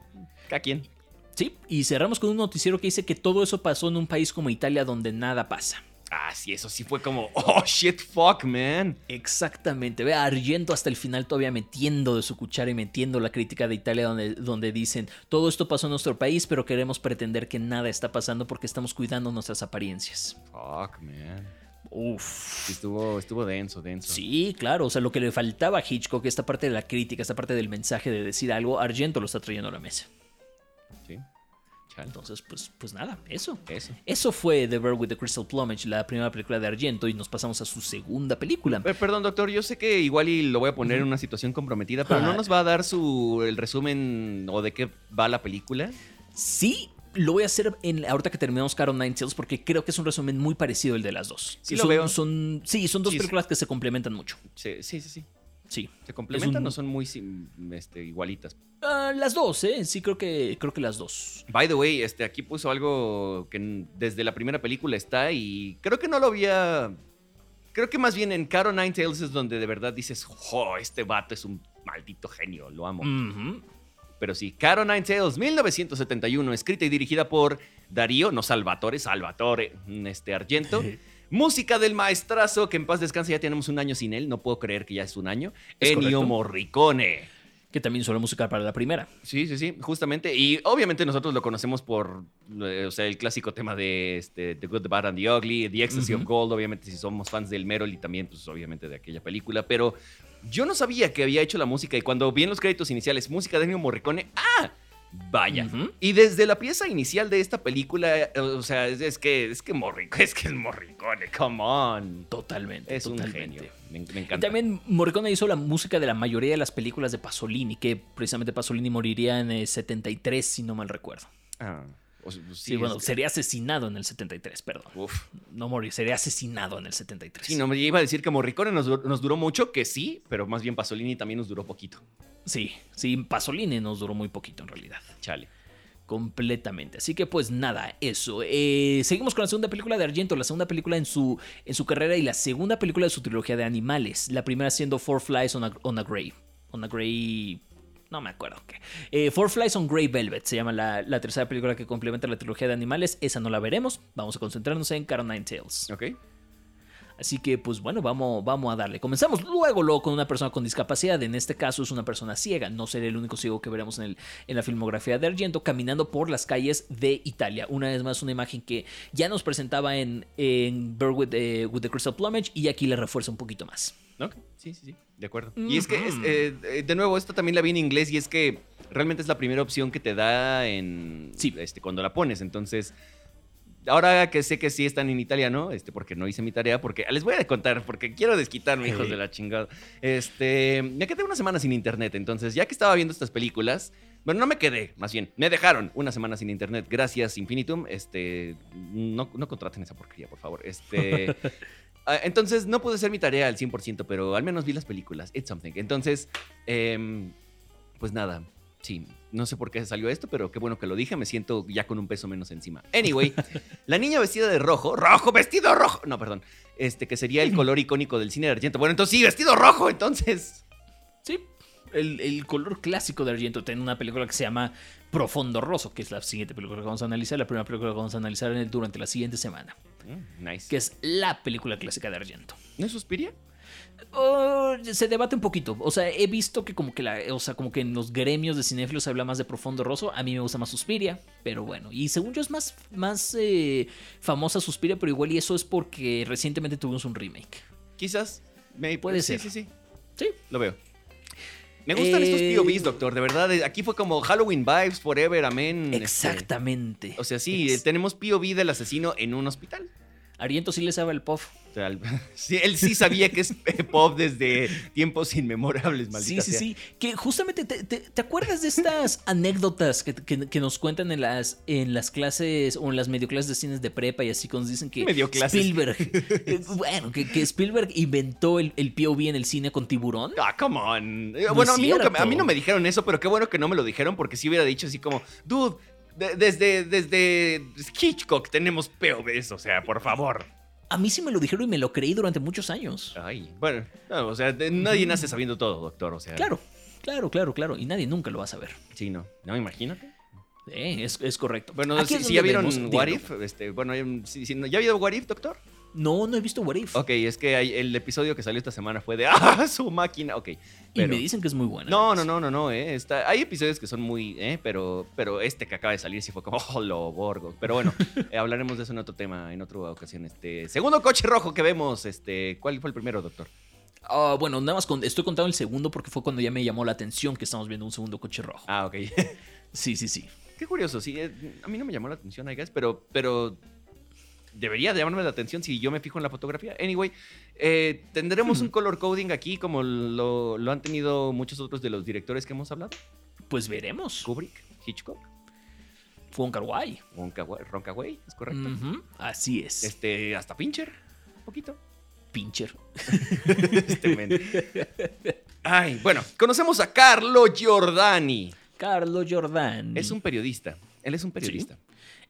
¿A quién? Sí, y cerramos con un noticiero que dice que todo eso pasó en un país como Italia donde nada pasa. Ah, sí, eso sí fue como, oh shit, fuck, man. Exactamente. Ve Argento hasta el final todavía metiendo de su cuchara y metiendo la crítica de Italia donde, donde dicen, todo esto pasó en nuestro país, pero queremos pretender que nada está pasando porque estamos cuidando nuestras apariencias. Fuck, man. Uf. Estuvo, estuvo denso, denso. Sí, claro. O sea, lo que le faltaba a Hitchcock, esta parte de la crítica, esta parte del mensaje de decir algo, Argento lo está trayendo a la mesa. Sí. Entonces, pues, pues nada, eso. Eso. Eso fue The Bird with the Crystal Plumage, la primera película de Argento, y nos pasamos a su segunda película. Eh, perdón, doctor, yo sé que igual y lo voy a poner en una situación comprometida, pero ¿no nos va a dar su el resumen o de qué va la película? Sí, lo voy a hacer en, ahorita que terminamos Caro Nine Tales porque creo que es un resumen muy parecido al de las dos. Sí, lo veo. Son, sí, son dos películas que se complementan mucho. Sí, sí, sí. Sí. ¿Se complementan o son muy este, igualitas? Ah, las dos, ¿eh? Sí, creo que, creo que las dos. By the way, este, aquí puso algo que desde la primera película está y creo que no lo había... Creo que más bien en Caro Nine Tales es donde de verdad dices, oh, este vato es un maldito genio, lo amo. Pero sí, Caro Nine Tales, 1971, escrita y dirigida por Darío, no Salvatore, Salvatore este, Argento. Música del maestrazo, que en paz descanse, ya tenemos un año sin él, no puedo creer que ya es un año. Ennio Morricone. Que también la música para la primera. Sí, sí, sí, justamente. Y obviamente nosotros lo conocemos por, eh, o sea, el clásico tema de este, The Good, The Bad and The Ugly, The Ecstasy of Gold, obviamente si somos fans del Merrill y también, pues obviamente de aquella película. Pero yo no sabía que había hecho la música y cuando vi en los créditos iniciales música de Ennio Morricone, ¡ah! Vaya. Y desde la pieza inicial de esta película, o sea, es, que es que Morricone, es que es Morricone, come on. Totalmente. Es un genio. Me, encanta. Y también Morricone hizo la música de la mayoría de las películas de Pasolini, que precisamente Pasolini moriría en el 73, si no mal recuerdo. Ah. Sí, bueno, sería asesinado en el 73, perdón. Uf. No morir, sería asesinado en el 73. Sí, no, me iba a decir que Morricone nos, nos, duró mucho, que sí, pero más bien Pasolini también nos duró poquito. Sí, sí, Pasolini nos duró muy poquito en realidad. Chale. Completamente. Así que pues nada, eso. Eh, seguimos con la segunda película de Argento, la segunda película en su, en su carrera y la segunda película de su trilogía de animales. La primera siendo Four Flies on a, on a Grey. On a Grey no me acuerdo qué. Eh, Four Flies on Grey Velvet se llama la, la, tercera película que complementa la trilogía de animales. Esa no la veremos. Vamos a concentrarnos en Caroline Tales. Ok. Así que, pues bueno, vamos, vamos a darle. Comenzamos luego, luego con una persona con discapacidad. En este caso es una persona ciega. No será el único ciego que veremos en, el, en la filmografía de Argento caminando por las calles de Italia. Una vez más, una imagen que ya nos presentaba en, en Bird with, the Crystal Plumage y aquí le refuerza un poquito más. Ok, sí, sí, sí, de acuerdo. Y es que, eh, eh, de nuevo, esto también la vi en inglés y es que realmente es la primera opción que te da en sí. este, cuando la pones. Entonces, ahora que sé que sí están en italiano, este, porque no hice mi tarea, porque les voy a contar, porque quiero desquitarme, hijos de la chingada. Este, me quedé una semana sin internet, entonces ya que estaba viendo estas películas, bueno, no me quedé, más bien, me dejaron una semana sin internet. Gracias, Infinitum. Este, no, no contraten esa porquería, por favor. Este. Ah, entonces no pude hacer mi tarea al 100%, pero al menos vi las películas. It's something. Entonces, em, pues nada, sí, no sé por qué salió esto, pero qué bueno que lo dije. Me siento ya con un peso menos encima. Anyway, la niña vestida de rojo, rojo, vestido rojo. No, perdón. Este, que sería el color icónico del cine de Argento. Bueno, entonces sí, vestido rojo, entonces. Sí, el, color clásico de Argento tiene una película que se llama Profundo Rosso, que es la siguiente película que vamos a analizar, la primera película que vamos a analizar durante la siguiente semana. Mm, nice. Que es la película clásica de Argento. ¿No es Suspiria? Oh, se debate un poquito. O sea, he visto que como que la, o sea, como que en los gremios de cinéfilos se habla más de Profundo Rosso. A mí me gusta más Suspiria, pero bueno. Y según yo es más, más eh, famosa Suspiria, pero igual y eso es porque recientemente tuvimos un remake. Quizás. Me, Puede ser. Sí, sí, sí. Sí. Lo veo. Me gustan estos eh, POVs, doctor, de verdad. Aquí fue como Halloween vibes, forever, amén. Este, Exactamente. o sea, sí, tenemos POV del asesino en un hospital. Ariento sí le sabe el pop. Sí, él sí sabía que es pop desde tiempos inmemorables, maldita Sí, sí, sí. Que justamente, te, acuerdas de estas anécdotas que, nos cuentan en las, en las clases o en las medioclases de cines de prepa y así, cuando dicen que Spielberg, eh, bueno, que, Spielberg inventó el, el, POV en el cine con tiburón? Ah, come on. Eh, bueno, a mí, a mí no me dijeron eso, pero qué bueno que no me lo dijeron porque si hubiera dicho así como, dude, desde, desde Hitchcock tenemos POVs, o sea, por favor. A mí sí me lo dijeron y me lo creí durante muchos años. Ay, bueno, o sea, nadie nace sabiendo todo, doctor, o sea. Claro, claro, claro, claro. Y nadie nunca lo va a saber. Sí, no, no, imagínate. Eh, es, es correcto. Bueno, si, ya vieron What If, este, bueno, ¿ya ha habido What If, doctor? No, no he visto What If. Ok, es que el episodio que salió esta semana fue de ¡Ah, su máquina! Ok. y me dicen que es muy buena. No, no, no, no, no. Eh, está, hay episodios que son muy. Eh, pero, pero este que acaba de salir sí fue como ¡Oh, lo borgo! Pero bueno, eh, hablaremos de eso en otro tema, en otra ocasión. Este, segundo coche rojo que vemos. Este, ¿Cuál fue el primero, doctor? Ah, bueno, nada más estoy contando el segundo porque fue cuando ya me llamó la atención que estamos viendo un segundo coche rojo. Ah, ok. sí, sí, sí. Qué curioso, sí. Eh, a mí no me llamó la atención, I guess, pero, pero debería llamarme la atención si yo me fijo en la fotografía. Anyway, eh, tendremos un color coding aquí como lo, han tenido muchos otros de los directores que hemos hablado. Pues veremos. Kubrick, Hitchcock. Wong Kar Wai. es correcto. Así es. Este, hasta Pincher, un poquito. Pincher. este Ay, bueno, conocemos a Carlo Giordani. Carlo Giordani. Es un periodista. Él es un periodista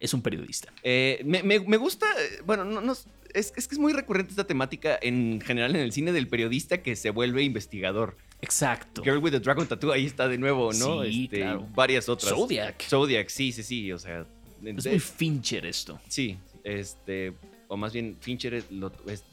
es un periodista. Eh, me, gusta, bueno, no, es, que es muy recurrente esta temática en general en el cine del periodista que se vuelve investigador. Exacto. Girl with the Dragon Tattoo, ahí está de nuevo, ¿no? Sí, este, claro. Varias otras. Zodiac. Zodiac, sí, sí, sí, o sea. Es muy Fincher esto. Sí, este, o más bien Fincher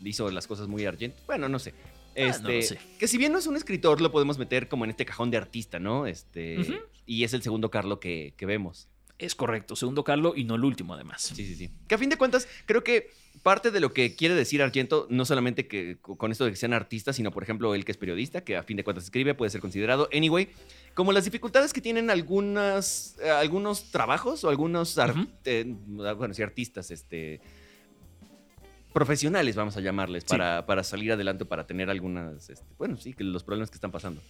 hizo las cosas muy argent. Bueno, no sé. Ah, no este, sé. Que si bien no es un escritor, lo podemos meter como en este cajón de artista, ¿no? Este, y es el segundo Carlo que, que vemos. Es correcto, segundo Carlo y no el último además. Sí, sí, sí. Que a fin de cuentas, creo que parte de lo que quiere decir Argento, no solamente que con esto de que sean artistas, sino por ejemplo él que es periodista, que a fin de cuentas escribe, puede ser considerado. Anyway, como las dificultades que tienen algunas, eh, algunos trabajos o algunos eh, bueno, artistas, este profesionales, vamos a llamarles, para, para, salir adelante, para tener algunas, este, bueno, sí, que los problemas que están pasando.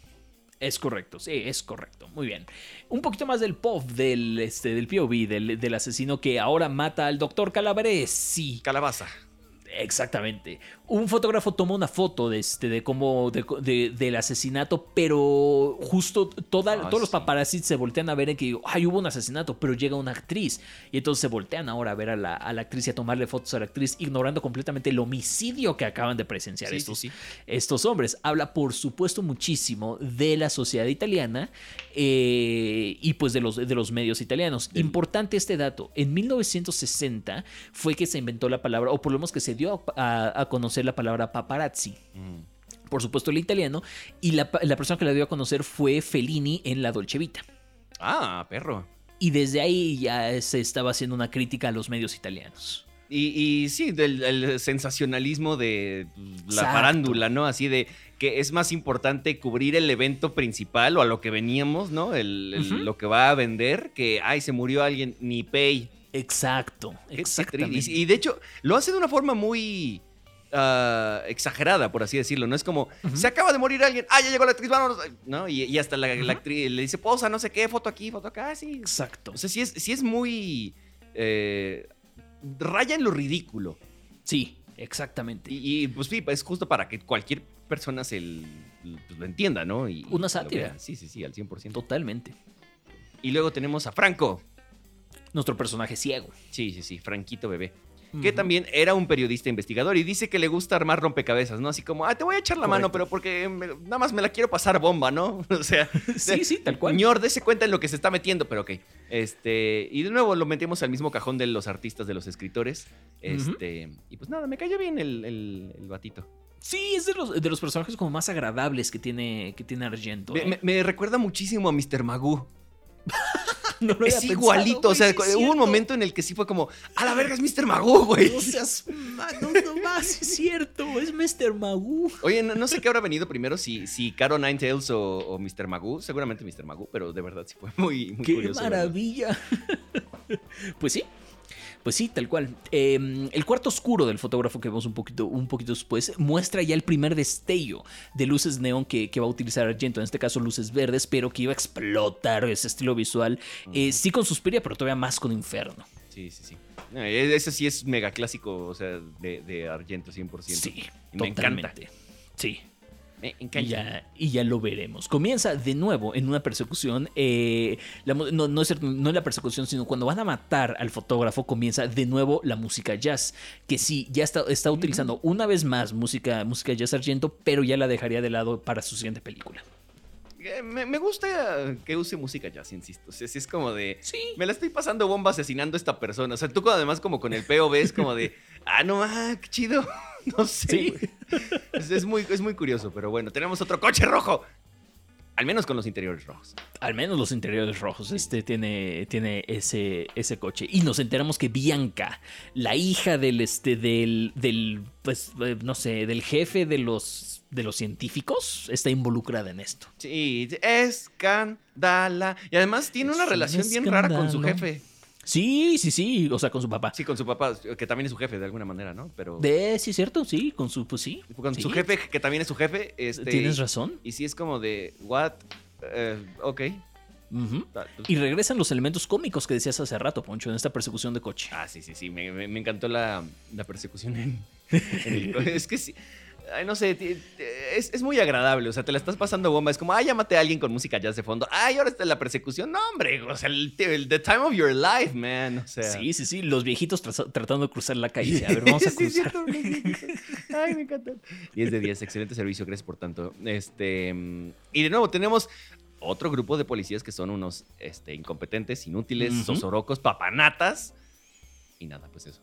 Es correcto, sí, es correcto. Muy bien. Un poquito más del pop del, este, del POV, del, del asesino que ahora mata al doctor Sí. Calabaza. Exactamente. Un fotógrafo tomó una foto de este, de cómo, del asesinato, pero justo toda, ah, todos los paparazzi se voltean a ver en que digo, ay, hubo un asesinato, pero llega una actriz. Y entonces se voltean ahora a ver a la, actriz y a tomarle fotos a la actriz, ignorando completamente el homicidio que acaban de presenciar estos, estos, hombres. Habla, por supuesto, muchísimo de la sociedad italiana eh, y pues de los, de los medios italianos. Importante este dato. En 1960 fue que se inventó la palabra, o por lo menos que se dio a, conocer la palabra paparazzi. Mm. Por supuesto el italiano. Y la, persona que la dio a conocer fue Fellini en La Dolce Vita. Ah, perro. Y desde ahí ya se estaba haciendo una crítica a los medios italianos. Y, sí, del sensacionalismo de la farándula, ¿no? Así de que es más importante cubrir el evento principal o a lo que veníamos, ¿no? Lo que va a vender, que, ay, se murió alguien, ni pay. Exacto, exactamente. Y, de hecho, lo hace de una forma muy ah, exagerada, por así decirlo. No es como, se acaba de morir alguien, ah, ya llegó la actriz, vámonos. ¿No? Y, hasta la, actriz le dice, posa, no sé qué, foto aquí, foto acá, sí. Exacto. O sea, sí es, es muy. Eh, raya en lo ridículo. Sí, exactamente. Y, pues sí, es justo para que cualquier persona se pues, lo entienda, ¿no? Y, Una sátira. Sí, sí, sí, al 100%. Totalmente. Y luego tenemos a Franco nuestro personaje ciego. Sí, sí, sí, Franquito Bebé. Que también era un periodista investigador y dice que le gusta armar rompecabezas, ¿no? Así como, ah, te voy a echar la mano, pero porque nada más me la quiero pasar bomba, ¿no? O sea, sí, sí, tal cual. Señor, dése cuenta en lo que se está metiendo, pero ok. Este, y de nuevo lo metemos al mismo cajón de los artistas, de los escritores. Este, y pues nada, me cayó bien el, el, batito. Sí, es de los, de los, personajes como más agradables que tiene, que tiene Argento. Me, ¿eh? me recuerda muchísimo a Mr. Magoo. es igualito. o sea, hubo un momento en el que sí fue como, a la verga es Mr. Magoo, güey. No seas no, no más, es cierto, es Mr. Magoo. Oye, no, sé qué habrá venido primero, si, si Caro Nine Tails o, Mr. Magoo. Seguramente Mr. Magoo, pero de verdad sí fue muy, muy ¡Qué maravilla! pues sí, pues sí, tal cual. Em, el cuarto oscuro del fotógrafo que vemos un poquito, un poquito después muestra ya el primer destello de luces neón que, va a utilizar Argento, en este caso luces verdes, pero que iba a explotar ese estilo visual. Eh, sí con Suspiria, pero todavía más con Inferno. Sí, sí, sí. E, ese sí es mega clásico, o sea, de, Argento 100%. Sí, me encanta. Sí. Y ya, y ya lo veremos. Comienza de nuevo en una persecución. Eh, no, no, es, no la persecución, sino cuando van a matar al fotógrafo, comienza de nuevo la música jazz. Que sí, ya está, está utilizando una vez más música, música jazz argento, pero ya la dejaría de lado para su siguiente película. Eh, me, gusta que use música jazz, insisto. O sea, es como de. Sí. Me la estoy pasando bomba asesinando a esta persona. O sea, tú además, como con el POV, es como de. Ah, no, ah, qué chido. No sé. ¿Sí? Es, muy, es muy curioso, pero bueno, tenemos otro coche rojo. Al menos con los interiores rojos. Al menos los interiores rojos. Este tiene, tiene ese, ese coche. Y nos enteramos que Bianca, la hija del, este, del, del, pues, eh, no sé, del jefe de los, de los científicos, está involucrada en esto. Sí, escandala. Y además tiene una relación bien rara con su jefe. Sí, sí, sí, o sea, con su papá. Sí, con su papá, que también es su jefe de alguna manera, ¿no? Pero de sí, cierto, sí, con su pues sí. Con su jefe que también es su jefe, este Tienes razón. Y sí es como de what eh, ok. Pues y regresan los elementos cómicos que decías hace rato, Poncho, en esta persecución de coche. Ah, sí, sí, sí. Me, encantó la, persecución en, Es que sí ay, no sé, es, muy agradable. O sea, te la estás pasando bomba. Es como, ay, llámate a alguien con música jazz de fondo. Ay, ahora está la persecución. No, hombre, o sea, el, the time of your life, man. O sea. Sí, sí, sí. Los viejitos tratando de cruzar la calle. A ver, vamos a cruzar. ay, me encanta. 10 de 10, excelente servicio, gracias por tanto. Este, y de nuevo, tenemos otro grupo de policías que son unos este, incompetentes, inútiles, sosorocos, papanatas. Y nada, pues eso.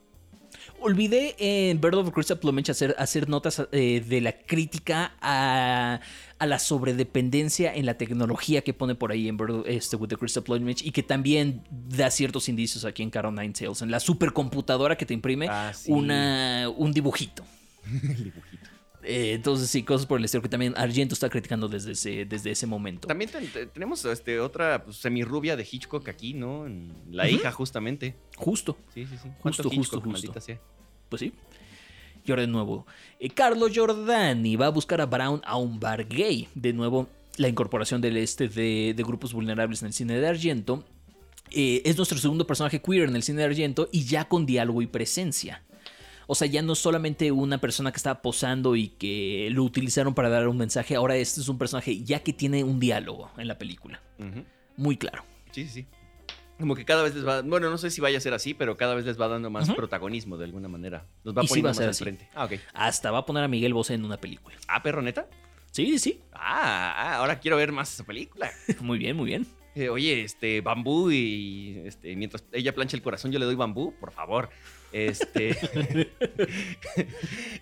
Olvidé en Bird of Crystal Plumage hacer, hacer notas eh, de la crítica a, la sobredependencia en la tecnología que pone por ahí en Bird este, with the Crystal Plumage y que también da ciertos indicios aquí en Carol Nine Tales, en la supercomputadora que te imprime ah, una, un dibujito. dibujito. Eh, entonces sí, cosas por el estilo que también Argento está criticando desde ese, desde ese momento. También tenemos este, otra pues, semirrubia de Hitchcock aquí, ¿no? la hija, justamente. Justo. Sí, sí, sí. Justo, justo, justo. Pues sí. Y ahora de nuevo, eh, Carlos Giordani va a buscar a Brown a un bar gay. De nuevo, la incorporación del este de, grupos vulnerables en el cine de Argento. Eh, es nuestro segundo personaje queer en el cine de Argento y ya con diálogo y presencia. O sea, ya no solamente una persona que estaba posando y que lo utilizaron para dar un mensaje, ahora este es un personaje ya que tiene un diálogo en la película. Muy claro. Sí, sí, sí. Como que cada vez les va, bueno, no sé si vaya a ser así, pero cada vez les va dando más protagonismo de alguna manera. Nos va poniendo más al frente. Ah, ok. Hasta va a poner a Miguel Bosé en una película. Ah, perro neta. Sí, sí. Ah, ah ahora quiero ver más esa película. muy bien, muy bien. Eh, oye, este, bambú y este, mientras ella plancha el corazón, yo le doy bambú, por favor. Este.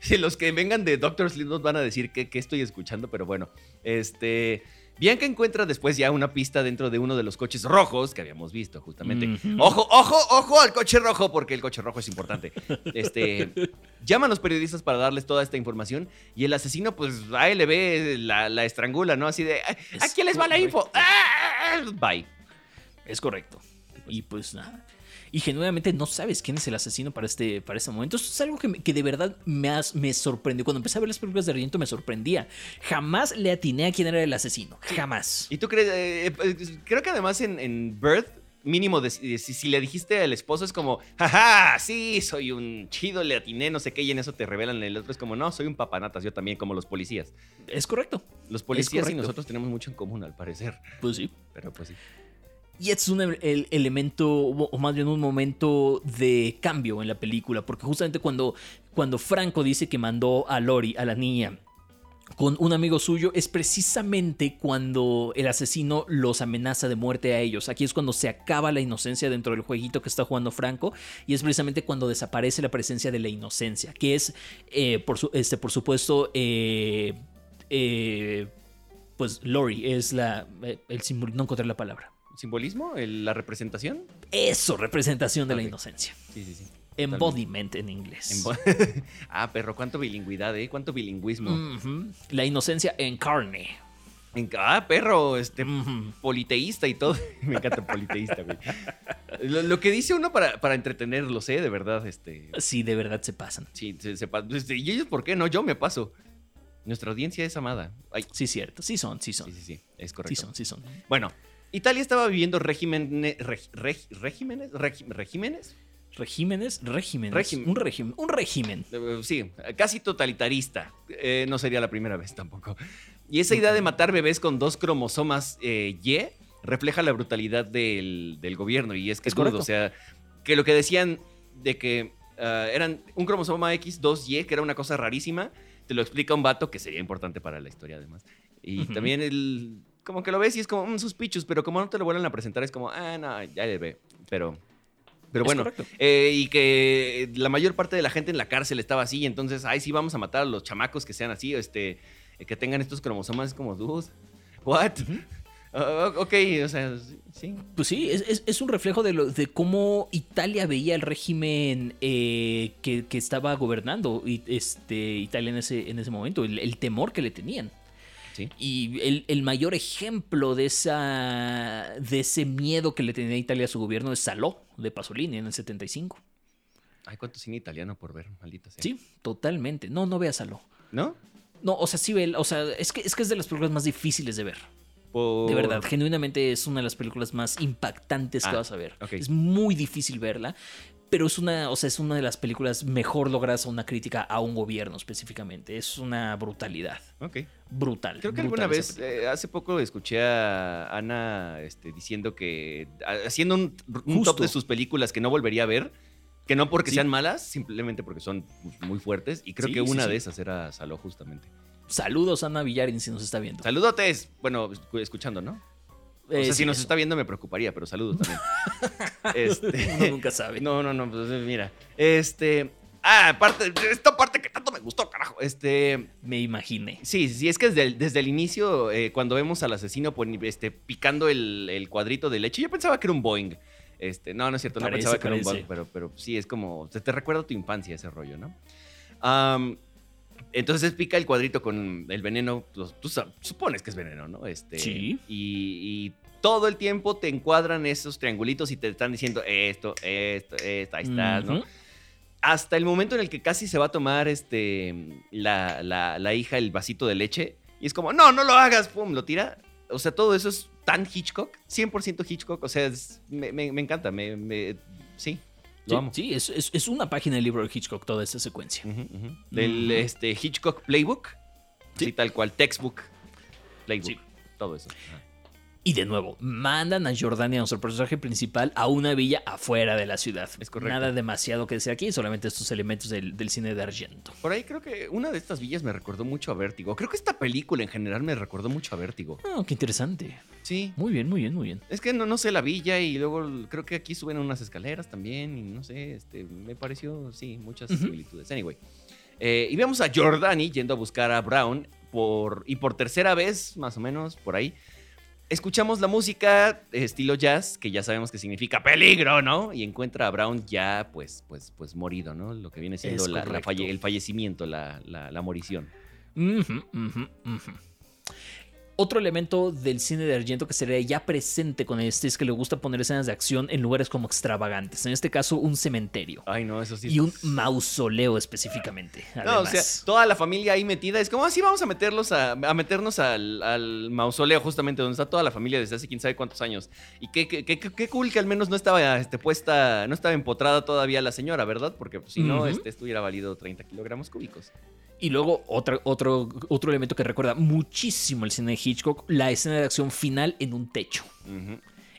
si los que vengan de Doctor Sleep nos van a decir que, estoy escuchando, pero bueno. Este. Bianca encuentra después ya una pista dentro de uno de los coches rojos que habíamos visto, justamente. Ojo, ojo, ojo al coche rojo, porque el coche rojo es importante. Este. llaman los periodistas para darles toda esta información y el asesino, pues, a él le ve, la, estrangula, ¿no? Así de. ¿A quién les va la info? ¡Ah! Bye. Es correcto. Y pues nada y genuinamente no sabes quién es el asesino para este, para este momento. Eso es algo que, de verdad me, me sorprendió. Cuando empecé a ver las películas de Argento me sorprendía. Jamás le atiné a quién era el asesino. Jamás. ¿Y tú crees? Eh, eh, creo que además en, en Birth mínimo si, le dijiste al esposo es como, jaja, sí, soy un chido, le atiné, no sé qué, y en eso te revelan el otro es como, no, soy un papanatas, yo también, como los policías. Es correcto. Los policías y nosotros tenemos mucho en común, al parecer. Pues sí. Pero pues sí. Y es un elemento, o más bien un momento de cambio en la película, porque justamente cuando, cuando Franco dice que mandó a Lori, a la niña, con un amigo suyo, es precisamente cuando el asesino los amenaza de muerte a ellos. Aquí es cuando se acaba la inocencia dentro del jueguito que está jugando Franco, y es precisamente cuando desaparece la presencia de la inocencia, que es, eh, por, este, por supuesto, eh, eh, pues Lori es la, el símbolo, no encontré la palabra simbolismo? ¿La representación? Eso, representación de la inocencia. Sí, sí, sí. Embodiment en inglés. ah, perro, cuánto bilingüidad, ¿eh? Cuánto bilingüismo. La inocencia en carne. ah, perro, este, politeísta y todo. Me encanta politeísta, güey. Lo, que dice uno para, para entretenerlos, ¿eh? De verdad, este. Sí, de verdad se pasan. Sí, se, pasan. Este, ¿Y ellos por qué? No, yo me paso. Nuestra audiencia es amada. Sí, cierto. Sí son, sí son. Sí, sí, sí. Es correcto. Sí son, sí son. Bueno, Italia estaba viviendo regímenes. regímenes? regímenes? Regímenes, regímenes. un régimen. Un régimen. Eh, sí, casi totalitarista. Eh, no sería la primera vez tampoco. Y esa idea de matar bebés con dos cromosomas eh, Y refleja la brutalidad del, gobierno. Y es que es, O sea, que lo que decían de que ah, eran un cromosoma X, dos Y, que era una cosa rarísima, te lo explica un vato que sería importante para la historia además. Y también el como que lo ves y es como, un mm, sus pero como no te lo vuelven a presentar, es como, ah, no, ya le ve. Pero. Pero bueno, eh, y que la mayor parte de la gente en la cárcel estaba así, entonces, ay, sí, vamos a matar a los chamacos que sean así, este, que tengan estos cromosomas como, dude, what? Ah, ok, o sea, sí. Pues sí, es, un reflejo de, lo, de cómo Italia veía el régimen eh, que, estaba gobernando este, Italia en ese, en ese momento, el, temor que le tenían. Sí. Y el, mayor ejemplo de, esa, de ese miedo que le tenía Italia a su gobierno es Saló, de Pasolini, en el 75. Ay, cuánto cine italiano por ver, maldita sea. Sí, totalmente. No, no veas Saló. ¿No? No, o sea, sí ve, o sea, es que, es que es de las películas más difíciles de ver. De verdad, genuinamente es una de las películas más impactantes que ah, vas a ver. Es muy difícil verla, pero es una, o sea, es una de las películas mejor logradas a una crítica a un gobierno específicamente. Es una brutalidad. Ok. Brutal. Creo que alguna vez, eh, hace poco escuché a Ana este, diciendo que, haciendo un, top de sus películas que no volvería a ver, que no porque sean malas, simplemente porque son muy fuertes, y creo que una de esas era Saló justamente. Saludos, Ana Villarin, si nos está viendo. Saludotes. Bueno, escuchando, ¿no? O sea, eh, si nos está viendo me preocuparía, pero saludos también. este, Uno nunca sabe. No, no, no, pues mira. Este. Ah, aparte, esta parte que tanto me gustó, carajo. Este. Me imaginé. Sí, sí, es que desde el, desde el inicio, eh, cuando vemos al asesino pues, este, picando el, cuadrito de leche, yo pensaba que era un Boeing. Este, no, no es cierto, no pensaba que era un Boeing, pero, pero sí, es como. Te, te recuerda tu infancia ese rollo, ¿no? Um, entonces pica el cuadrito con el veneno, tú supones que es veneno, ¿no? Este, sí. Y, todo el tiempo te encuadran esos triangulitos y te están diciendo esto, esto, esto, ahí estás, ¿no? Hasta el momento en el que casi se va a tomar este, la, la, hija el vasito de leche y es como, no, no lo hagas, pum, lo tira. O sea, todo eso es tan Hitchcock, 100% Hitchcock, o sea, me, me, encanta, me, me, sí, sí, es, una página del libro de Hitchcock toda esta secuencia. Del este, Hitchcock Playbook. Sí. tal cual, textbook, playbook, todo eso. Y de nuevo, mandan a Jordania, nuestro personaje principal, a una villa afuera de la ciudad. Es correcto. Nada demasiado que decir aquí, solamente estos elementos del, cine de Argento. Por ahí creo que una de estas villas me recordó mucho a Vértigo. Creo que esta película en general me recordó mucho a Vértigo. Ah, qué interesante. Sí. Muy bien, muy bien, muy bien. Es que no, no sé la villa y luego creo que aquí suben unas escaleras también y no sé, este, me pareció, sí, muchas similitudes. Anyway. Eh, y vemos a Jordani yendo a buscar a Brown por, y por tercera vez, más o menos, por ahí, escuchamos la música estilo jazz, que ya sabemos que significa peligro, ¿no? Y encuentra a Brown ya, pues, pues, pues morido, ¿no? Lo que viene siendo el fallecimiento, la, la, morición. Otro elemento del cine de Argento que sería ya presente con este es que le gusta poner escenas de acción en lugares como extravagantes. En este caso, un cementerio. Ay, no, eso sí. Y un mausoleo específicamente. No, o sea, toda la familia ahí metida. Es como así vamos a meterlos a, meternos al, mausoleo, justamente donde está toda la familia desde hace quién sabe cuántos años. Y qué, qué, cool que al menos no estaba este, puesta, no estaba empotrada todavía la señora, ¿verdad? Porque pues, si no, este, esto hubiera valido 30 kilogramos cúbicos. Y luego otro, otro, otro elemento que recuerda muchísimo el cine de Hitchcock, la escena de acción final en un techo.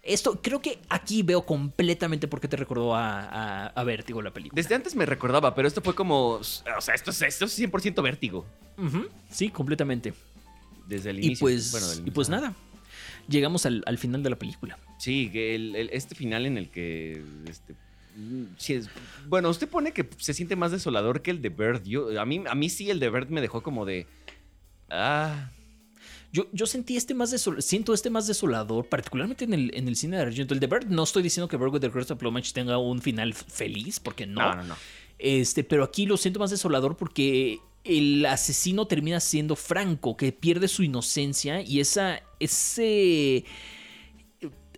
Esto creo que aquí veo completamente por qué te recordó a, a, Vértigo la película. Desde antes me recordaba, pero esto fue como. O sea, esto es, esto es 100% Vértigo. Sí, completamente. Desde el inicio. Y pues, y pues nada. Llegamos al, final de la película. Sí, este final en el que este, bueno, usted pone que se siente más desolador que el de Bird. Yo, a, mí, a mí sí el de Bird me dejó como de... Ah... Yo, yo, sentí este más desol siento este más desolador, particularmente en el, en el cine de Argento. El de Bird, no estoy diciendo que Bird with the Crest of Plumage tenga un final feliz, porque no. No, no, no. Este, pero aquí lo siento más desolador porque el asesino termina siendo Franco, que pierde su inocencia y esa, ese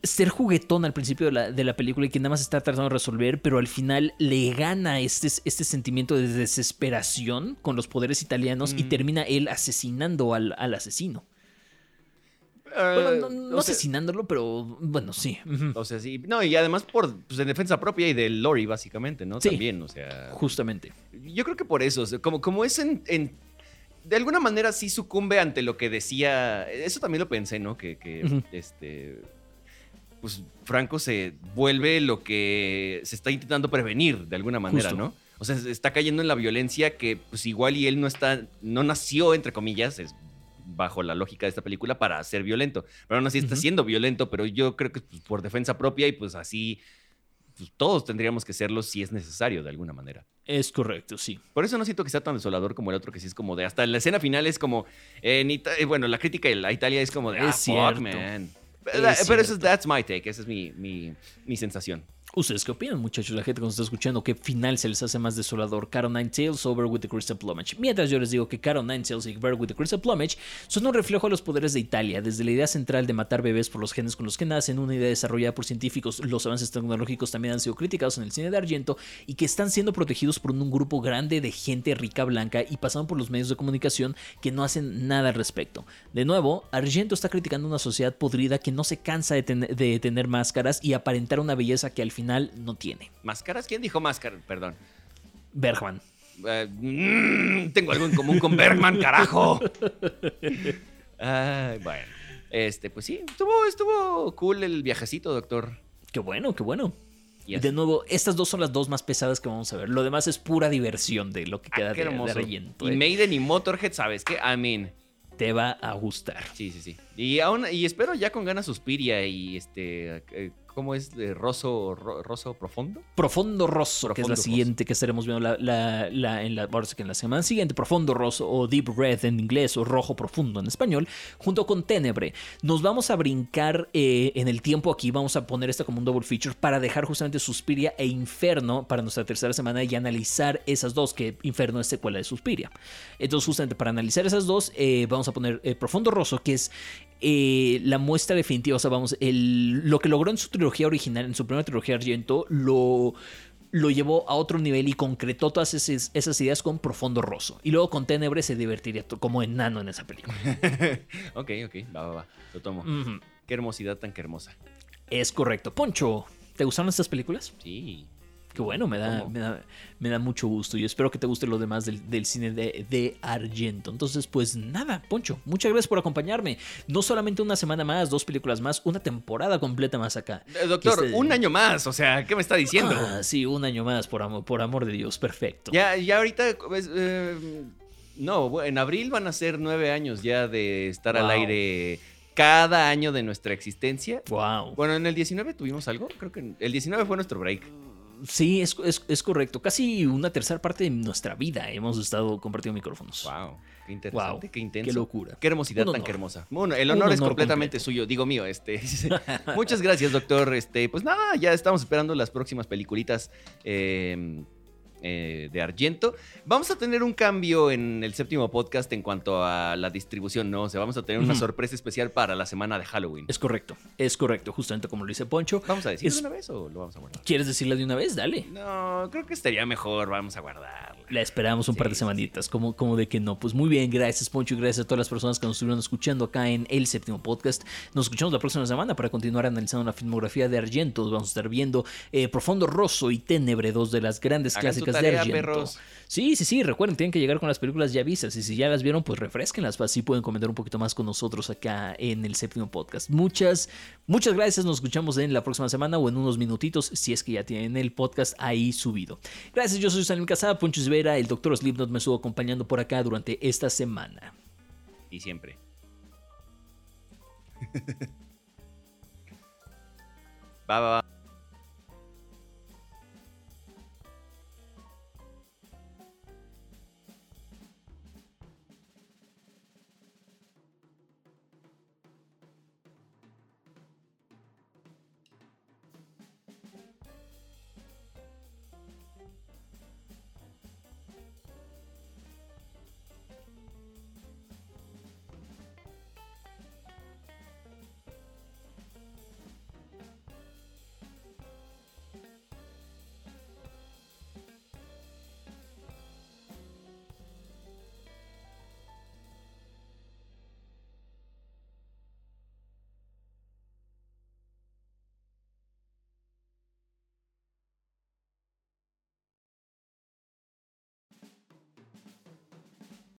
ser juguetón al principio de la, de la, película y que nada más está tratando de resolver, pero al final le gana este, este sentimiento de desesperación con los poderes italianos y mm. termina él asesinando al, asesino. Eh, no, asesinándolo, pero bueno, sí. O sea, sí. No, y además por pues, en defensa propia y del Lori, básicamente, ¿no? También, o sea. Justamente. Yo creo que por eso, como, como es en, de alguna manera sí sucumbe ante lo que decía. Eso también lo pensé, ¿no? Que, que este pues Franco se vuelve lo que se está intentando prevenir de alguna manera, ¿no? O sea, está cayendo en la violencia que pues igual y él no está, no nació, entre comillas, es bajo la lógica de esta película, para ser violento. Pero aún así está siendo violento, pero yo creo que pues, por defensa propia y pues así pues, todos tendríamos que serlo si es necesario de alguna manera. Es correcto, sí. Por eso no siento que sea tan desolador como el otro, que sí es como de. Hasta la escena final es como. en bueno, la crítica de la Italia es como de. Es ah, fuck, man. Pero, eso es, that's my take, esa es mi, mi, mi sensación. ¿Ustedes qué opinan, muchachos? La gente que nos está escuchando, ¿qué final se les hace más desolador? Caro Nine Tails o Bear with the Crystal Plumage. Mientras yo les digo que Caro Nine Tails y Bear with the Crystal Plumage son un reflejo de los poderes de Italia, desde la idea central de matar bebés por los genes con los que nacen, una idea desarrollada por científicos, los avances tecnológicos también han sido criticados en el cine de Argento y que están siendo protegidos por un grupo grande de gente rica blanca y pasando por los medios de comunicación que no hacen nada al respecto. De nuevo, Argento está criticando una sociedad podrida que no se cansa de, de tener máscaras y aparentar una belleza que al final no tiene. ¿Máscaras? ¿Quién dijo máscaras? Perdón. Bergman. Eh, mm, tengo algo en común con Bergman, carajo. bueno. Este, pues sí, estuvo, estuvo cool el viajecito, doctor. Qué bueno, qué bueno. Y de nuevo, estas dos son las dos más pesadas que vamos a ver. Lo demás es pura diversión de lo que ah, queda de, de Y eh. Maiden y Motorhead, ¿sabes qué? I mean. Te va a gustar. Sí, sí, sí. Y aún, y espero ya con ganas Suspiria y este eh, ¿Cómo es? De roso, roso profundo. Profundo roso, que es la siguiente que estaremos viendo la, la, en la, que en la semana siguiente. Profundo roso o Deep Red en inglés o rojo profundo en español, junto con Tenebre. Nos vamos a brincar eh, en el tiempo aquí, vamos a poner esto como un double feature para dejar justamente Suspiria e Inferno para nuestra tercera semana y analizar esas dos, que Inferno es secuela de Suspiria. Entonces justamente para analizar esas dos, eh, vamos a poner eh, Profundo roso, que es eh, la muestra definitiva, o sea, vamos, el, lo que logró en su trilogía original, en su primera trilogía Argento, lo, lo llevó a otro nivel y concretó todas esas, ideas con Profundo Rosso. Y luego con Tenebre se divertiría como enano en esa película. ok, ok, va, va, va, lo tomo. Qué hermosidad tan que hermosa. Es correcto. Poncho, ¿te gustaron estas películas? Sí. Qué bueno, me da, me da, mucho gusto. Y espero que te guste lo demás del, cine de, de, Argento. Entonces, pues nada, Poncho, muchas gracias por acompañarme. No solamente una semana más, dos películas más, una temporada completa más acá. Eh, doctor, este un año más, o sea, ¿qué me está diciendo? Ah, sí, un año más, por amor, por amor de Dios, perfecto. Ya, ya ahorita, pues, eh, no, en abril van a ser nueve años ya de estar al aire cada año de nuestra existencia. Wow. Bueno, en el 19 tuvimos algo, creo que el 19 fue nuestro break. Sí, es, correcto. Casi una tercera parte de nuestra vida hemos estado compartiendo micrófonos. Wow, qué interesante, qué intenso. Qué locura. Qué hermosidad tan hermosa. Bueno, el honor, es completamente suyo, digo mío. Este, muchas gracias, doctor. Este, pues nada, ya estamos esperando las próximas peliculitas. Eh, eh, de Argento. Vamos a tener un cambio en el séptimo podcast en cuanto a la distribución, ¿no? O sea, vamos a tener una sorpresa especial para la semana de Halloween. Es correcto, es correcto, justamente como lo dice Poncho. ¿Vamos a decirlo de una vez o lo vamos a guardar? ¿Quieres decirla de una vez? Dale. No, creo que estaría mejor, vamos a guardarla. La esperamos un par de semanitas, como, como de que no. Pues muy bien, gracias Poncho y gracias a todas las personas que nos estuvieron escuchando acá en el séptimo podcast. Nos escuchamos la próxima semana para continuar analizando la filmografía de Argento. Vamos a estar viendo eh, Profundo Rosso y Tenebre, dos de las grandes clásicas de Argento. Sí, sí, sí, recuerden, tienen que llegar con las películas ya vistas y si ya las vieron, pues refresquenlas, así pueden comentar un poquito más con nosotros acá en el séptimo podcast. Muchas, muchas gracias, nos escuchamos en la próxima semana o en unos minutitos si es que ya tienen el podcast ahí subido. Gracias, yo soy Salim Casada, Poncho Vera, el doctor Slipknot me estuvo acompañando por acá durante esta semana. Y siempre. va, va, va.